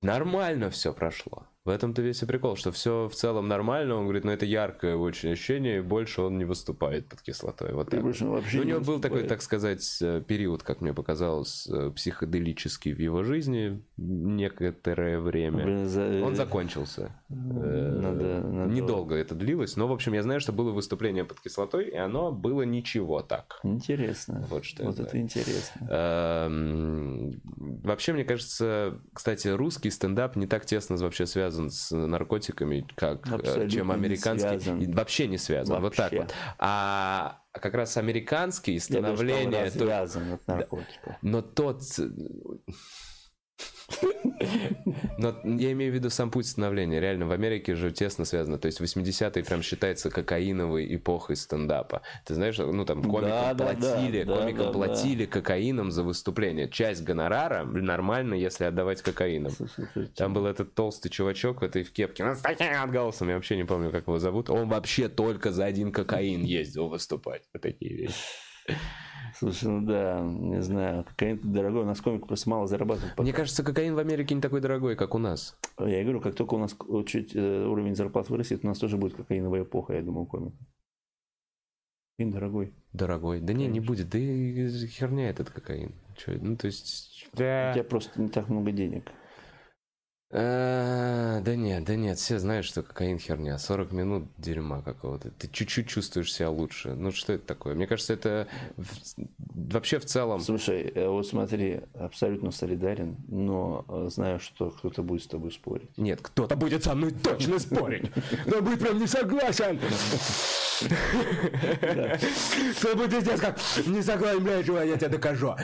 нормально все прошло в этом-то весь и прикол, что все в целом нормально. Он говорит, ну это яркое очень ощущение, и больше он не выступает под кислотой. Вот так. Вообще ну, у него был такой, так сказать, э, период, как мне показалось, э, психоделический в его жизни некоторое время. Блин, за... Он закончился. Надо, э, надо... Недолго это длилось, но, в общем, я знаю, что было выступление под кислотой, и оно было ничего так. Интересно. Вот что Вот это интересно. Эм, вообще, мне кажется, кстати, русский стендап не так тесно вообще связан связан с наркотиками, как э, Абсолютно чем американский. Не связан. Вообще не связан. Вообще. Вот так вот. А как раз американский становление. Я думаю, что он от наркотиков. Но тот но я имею в виду сам путь становления. Реально, в Америке же тесно связано. То есть 80-е прям считается кокаиновой эпохой стендапа. Ты знаешь, ну там комикам да, платили, да, комикам да, платили да. кокаином за выступление. Часть гонорара нормально, если отдавать кокаином. Там был этот толстый чувачок в этой в кепке. Он с таким отголосом, я вообще не помню, как его зовут. Он вообще только за один кокаин ездил выступать. Вот такие вещи. Слушай, ну да, не знаю, кокаин дорогой, у нас комик просто мало зарабатывает. Пока. Мне кажется, кокаин в Америке не такой дорогой, как у нас. Я говорю, как только у нас чуть э, уровень зарплат вырастет, у нас тоже будет кокаиновая эпоха, я думаю, комик. Кокаин дорогой. Дорогой. Да не, не будет. Да и херня этот кокаин. Че, ну, то есть... У тебя просто не так много денег. А, да нет, да нет, все знают, что кокаин херня. 40 минут дерьма какого-то. Ты чуть-чуть чувствуешь себя лучше. Ну что это такое? Мне кажется, это вообще в целом... Слушай, э, вот смотри, абсолютно солидарен, но э, знаю, что кто-то будет с тобой спорить. Нет, кто-то будет со мной точно спорить. Но будет прям не согласен. Кто будет здесь как не согласен, блядь, я тебе докажу.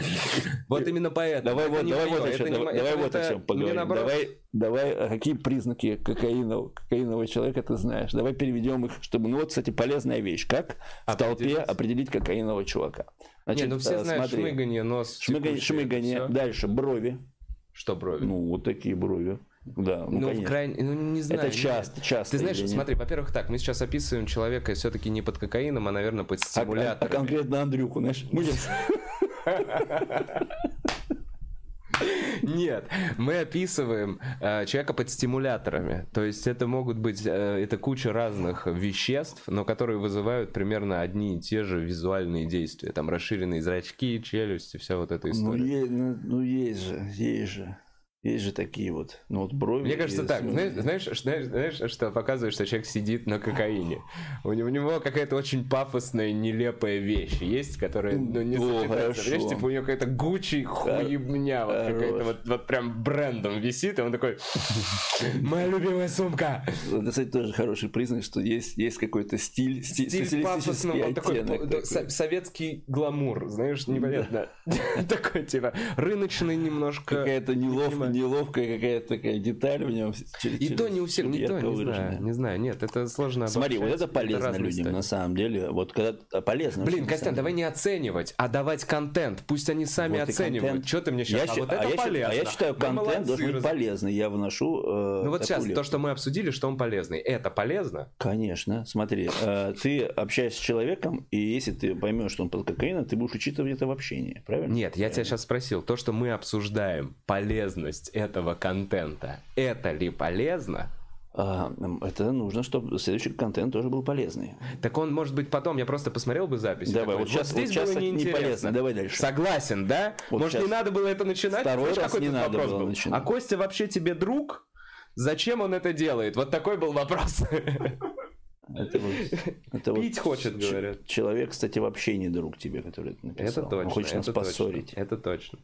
Вот именно поэтому. Давай вот, давай вот о чем, давай вот о чем поговорим. Давай давай, а какие признаки кокаинов, кокаинового человека ты знаешь? Давай переведем их, чтобы, ну вот, кстати, полезная вещь. Как в толпе определить кокаинового чувака? Значит, Не, ну все э, знают смотри, шмыганье, нос, шмыганье, шмыганье. Дальше брови. Что брови? Ну, вот такие брови. Да, ну, ну, в крайне, ну не знаю. Это часто, часто. Ты знаешь, смотри, во-первых, так, мы сейчас описываем человека все-таки не под кокаином, а, наверное, под стимулятором. А, а конкретно Андрюху, знаешь, мы (laughs) Нет, мы описываем э, человека под стимуляторами. То есть это могут быть, э, это куча разных веществ, но которые вызывают примерно одни и те же визуальные действия. Там расширенные зрачки, челюсти, вся вот эта ну, история. Ну, ну, ну есть же, есть же. Есть же такие вот, ну вот брови. Мне кажется так, знаешь, знаешь, знаешь, знаешь, что показывает, что человек сидит на кокаине. У него, у него какая-то очень пафосная, нелепая вещь есть, которая ну, не сочетается. Знаешь, типа у него какая-то Гуччи хуебня, вот какая-то вот, вот прям брендом висит, и он такой, моя любимая сумка. Это, кстати, тоже хороший признак, что есть, есть какой-то стиль, стиль, стиль пафосный, он такой, советский гламур, знаешь, непонятно. (laughs) Такой, типа, рыночный немножко. Какая-то неловкая неловкая какая-то такая деталь в нем. Через, и то не у всех, не то, не знаю, не знаю, нет, это сложно Смотри, вот это полезно это людям, на самом деле, вот когда полезно. Блин, Костян, давай не оценивать, а давать контент, пусть они сами вот оценивают. Что ты мне сейчас, я, а вот это а полезно. а я считаю, контент должен быть полезный, я вношу э, Ну вот сейчас, лепту. то, что мы обсудили, что он полезный, это полезно? Конечно, смотри, э, ты общаешься с человеком, и если ты поймешь, что он под кокаином, ты будешь учитывать это в общении, правильно? Нет, я тебя сейчас спросил, то, что мы обсуждаем, полезность этого контента. Это ли полезно? А, это нужно, чтобы следующий контент тоже был полезный. Так он, может быть, потом, я просто посмотрел бы запись. Давай, вот, сейчас, вот здесь вот было неинтересно. Не полезно. Давай дальше. Согласен, да? Вот может, не надо было это начинать? Второй Знаешь, раз не надо было был? начинать. А Костя вообще тебе друг? Зачем он это делает? Вот такой был вопрос. (laughs) Это вот, это Пить вот хочет, говорят. Человек, кстати, вообще не друг тебе, который это написал. Это точно. Он хочет нас это поссорить. Точно, это точно.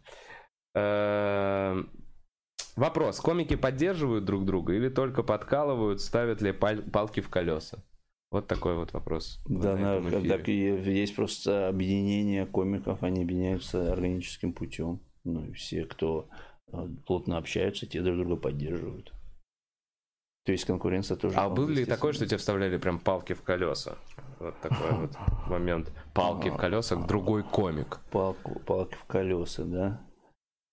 Вопрос. Комики поддерживают друг друга или только подкалывают, ставят ли паль- палки в колеса? Вот такой вот вопрос. Да, на, так и есть просто объединение комиков, они объединяются органическим путем. Ну и все, кто э, плотно общаются, те друг друга поддерживают. То есть конкуренция тоже. А был ли такое, что тебе вставляли прям палки в колеса? Вот такой вот момент. Палки в колеса, другой комик. Палку, палки в колеса, да?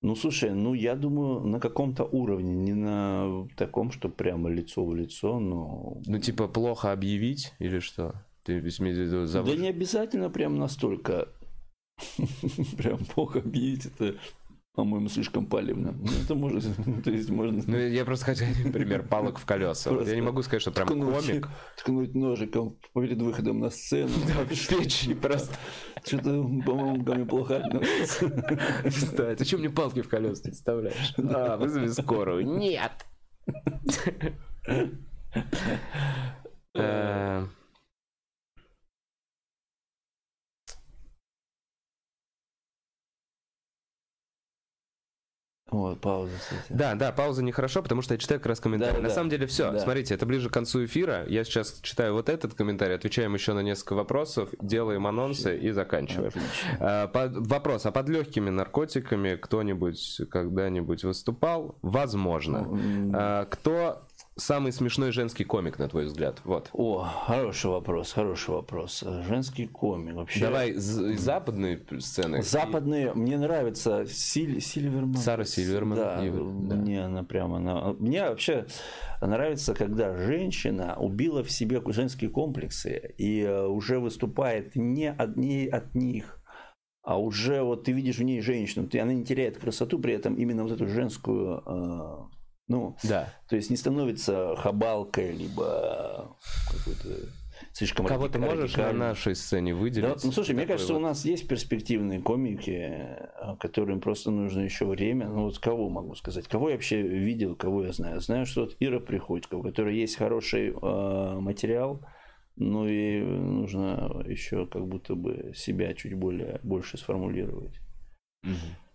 Ну, слушай, ну, я думаю, на каком-то уровне, не на таком, что прямо лицо в лицо, но... Ну, типа, плохо объявить или что? Ты имеешь в виду завод... Да не обязательно прям настолько (laughs) прям плохо объявить, это по-моему, слишком палевно. Ну, это может, (laughs) то есть можно... Ну, я просто хочу пример палок в колеса. Вот я не могу сказать, что прям ткнуть, комик. Ткнуть ножиком перед выходом на сцену. (laughs) Да, в печень просто. Что-то, по-моему, ко мне плохо Кстати, зачем мне палки в колеса, представляешь? А, вызови скорую. Нет! (laughs) Вот, пауза, кстати. Да, да, пауза нехорошо, потому что я читаю как раз комментарий. Да, На да. самом деле все. Да. Смотрите, это ближе к концу эфира. Я сейчас читаю вот этот комментарий, отвечаем еще на несколько вопросов, делаем анонсы и заканчиваем. А, под, вопрос, а под легкими наркотиками кто-нибудь когда-нибудь выступал? Возможно. Ну, а, кто Самый смешной женский комик, на твой взгляд? Вот. О, хороший вопрос, хороший вопрос. Женский комик вообще. Давай из западной сцены. Западные, и... мне нравится Силь, Сильверман. Сара Сильверман. Да, и... да, мне она прямо... Она... Мне вообще нравится, когда женщина убила в себе женские комплексы и э, уже выступает не от, не от них, а уже вот ты видишь в ней женщину, ты, она не теряет красоту, при этом именно вот эту женскую, э, ну, да. то есть не становится хабалкой, либо какой-то слишком Кого ты можешь на нашей сцене выделить? Да, ну, слушай, мне кажется, вот... у нас есть перспективные комики, э, которым просто нужно еще время. Ну, вот кого могу сказать? Кого я вообще видел, кого я знаю? Знаю, что вот Ира Приходько, у которой есть хороший э, материал, ну и нужно еще как будто бы себя чуть более больше сформулировать. Угу.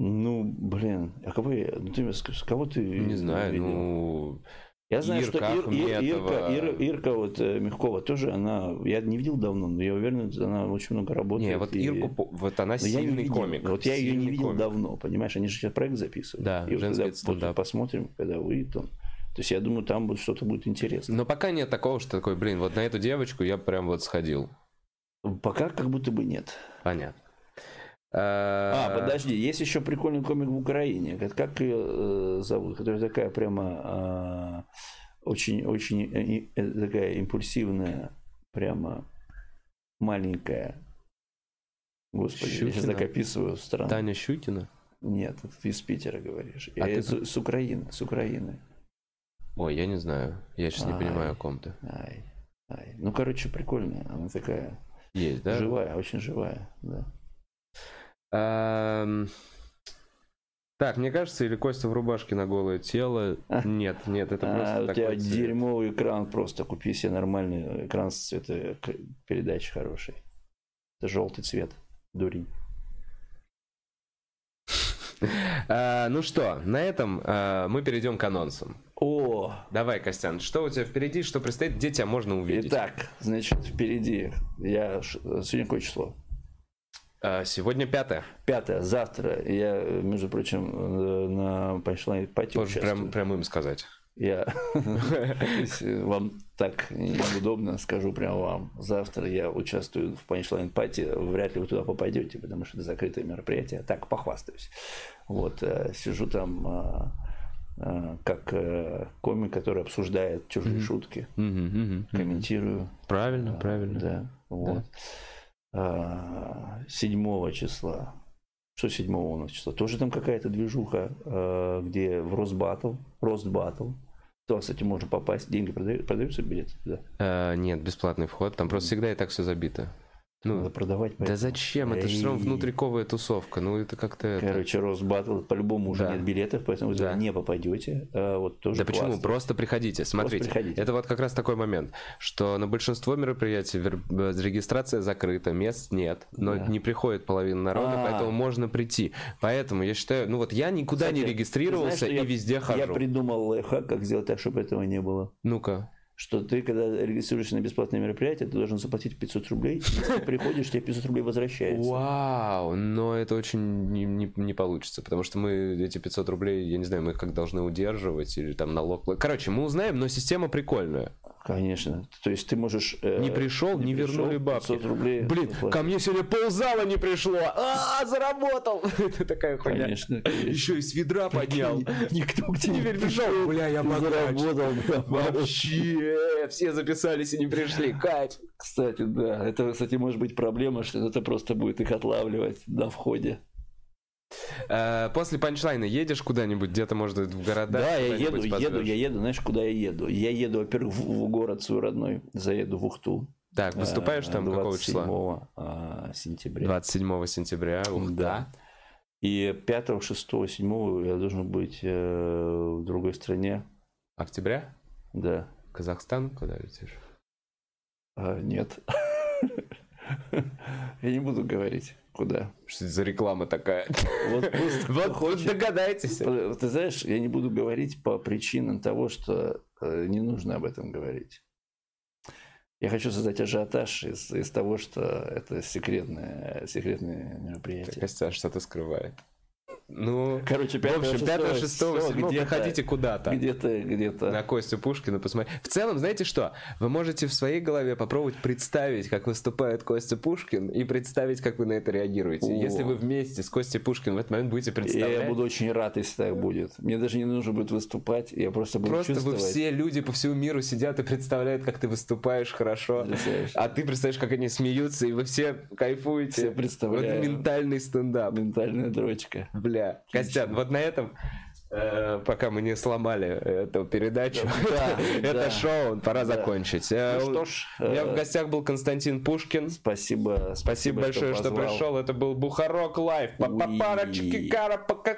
Ну, блин, а кого я, ну, ты, кого ты Не знаю, видел? ну... Я знаю, Ирка, что Ир, Ир, Ирка, Ир, Ирка вот э, Мягкова тоже, она, я не видел давно, но я уверен, она очень много работает. Не, вот и... Ирку, вот она сильный видел, комик. Вот я ее не видел комик. давно, понимаешь, они же сейчас проект записывают. Да, и вот когда стендап. посмотрим, когда выйдет он, то есть я думаю, там будет что-то будет интересно. Но пока нет такого, что такой, блин, вот на эту девочку я прям вот сходил. Пока как будто бы нет. Понятно. А, а подожди, есть еще прикольный комик в Украине. Как ее э, зовут? Которая такая прямо а, очень, очень э, э, такая импульсивная, прямо маленькая. Господи, Щукина. я сейчас так описываю страну. Таня Щукина? Нет, ты из Питера говоришь. А ты... с, с Украины, с Украины. Ой, я не знаю. Я сейчас ай, не понимаю, о ком ты. Ай, ай. Ну, короче, прикольная. Она такая... Есть, да? Живая, очень живая, да. Эм... Так, мне кажется, или Костя в рубашке на голое тело. Нет, нет, это просто а, У тебя цвет. дерьмовый экран просто. Купи себе нормальный экран с цветопередачи хороший. Это желтый цвет, дурень. (laughs) А, ну что, на этом а, мы перейдем к анонсам. О! Давай, Костян, что у тебя впереди, что предстоит, где тебя можно увидеть? Итак, значит, впереди. Я... Сегодня какое число? А, сегодня пятое. Пятое. Завтра я, между прочим, э, на Punchline Party Тоже прям, прям им сказать. Я (laughs) вам так неудобно, скажу прямо вам. Завтра я участвую в Punchline Party. Вряд ли вы туда попадете, потому что это закрытое мероприятие. Так, похвастаюсь. Вот, э, сижу там как э, комик, который обсуждает чужие шутки. Комментирую. Правильно, правильно. Да, вот. 7 а, числа. Что 7 у нас числа? Тоже там какая-то движуха, а, где в Росбаттл, Ростбаттл. То, кстати, можно попасть. Деньги продают, продаются билеты? Да. А, нет, бесплатный вход. Там просто всегда и так все забито. Ну, Надо продавать. Да зачем? Это же внутриковая тусовка. Ну, это как-то... Короче, Росбаттл по-любому уже да. нет билетов, поэтому да. вы не попадете. А, вот тоже да классно. почему? Просто приходите. Смотрите. Просто приходите. Это вот как раз такой момент, что на большинство мероприятий регистрация закрыта, мест нет, но да. не приходит половина народа, А-а-а. поэтому можно прийти. Поэтому я считаю, ну вот я никуда Кстати, не регистрировался знаешь, и я, везде хожу. Я придумал лайфхак, как сделать так, чтобы этого не было. Ну-ка что ты, когда регистрируешься на бесплатное мероприятие, ты должен заплатить 500 рублей, если приходишь, тебе 500 рублей возвращается. Вау, но это очень не, не, не получится, потому что мы эти 500 рублей, я не знаю, мы их как должны удерживать или там налог... Короче, мы узнаем, но система прикольная. Конечно. То есть ты можешь... Э, не пришел, не, не вернули бабки. рублей Блин, заплатить. ко мне сегодня ползала не пришло. А, заработал. (laughs) Это такая хуйня. Конечно. Еще и с ведра поднял. Никто к тебе не пришел. Бля, я заработал. Вообще. Все записались и не пришли. Кайф. Кстати, да. Это, кстати, может быть проблема, что это просто будет их отлавливать на входе. Э, после панчлайна едешь куда-нибудь, где-то, может быть, в города? Да, я еду, еду, я еду, знаешь, куда я еду? Я еду, во-первых, в, в город свой родной, заеду в Ухту. Так, выступаешь там какого числа? А, сентября. 27 сентября, ух, да. И 5, 6, 7 я должен быть э, в другой стране. Октября? Да. Казахстан? Куда летишь? А, нет. (laughs) Я не буду говорить, куда. Что это за реклама такая? Вот, вот, (laughs) вот догадайтесь. Ты знаешь, я не буду говорить по причинам того, что э, не нужно об этом говорить. Я хочу создать ажиотаж из, из того, что это секретное, секретное мероприятие. Костя что-то скрывает. Ну, короче, 5 в общем, 5 6 7 приходите куда-то. Где-то, где-то. На Костю Пушкина посмотреть. В целом, знаете что? Вы можете в своей голове попробовать представить, как выступает Костя Пушкин, и представить, как вы на это реагируете. О. Если вы вместе с Костей Пушкиным в этот момент будете представлять... Я буду очень рад, если так будет. Мне даже не нужно будет выступать, я просто буду Просто чувствовать. вы все люди по всему миру сидят и представляют, как ты выступаешь хорошо. А ты представляешь, как они смеются, и вы все кайфуете. Все представляют. Вот ментальный стендап. Ментальная дрочка. Бля. Костян, вот на этом э, пока мы не сломали эту передачу, да, (laughs) это да, шоу, пора да. закончить. Э, ну, что ж, у меня в э, гостях был Константин Пушкин. Спасибо. Спасибо, большое, что, что пришел. Это был Бухарок Лайв. Папарочки, кара, пока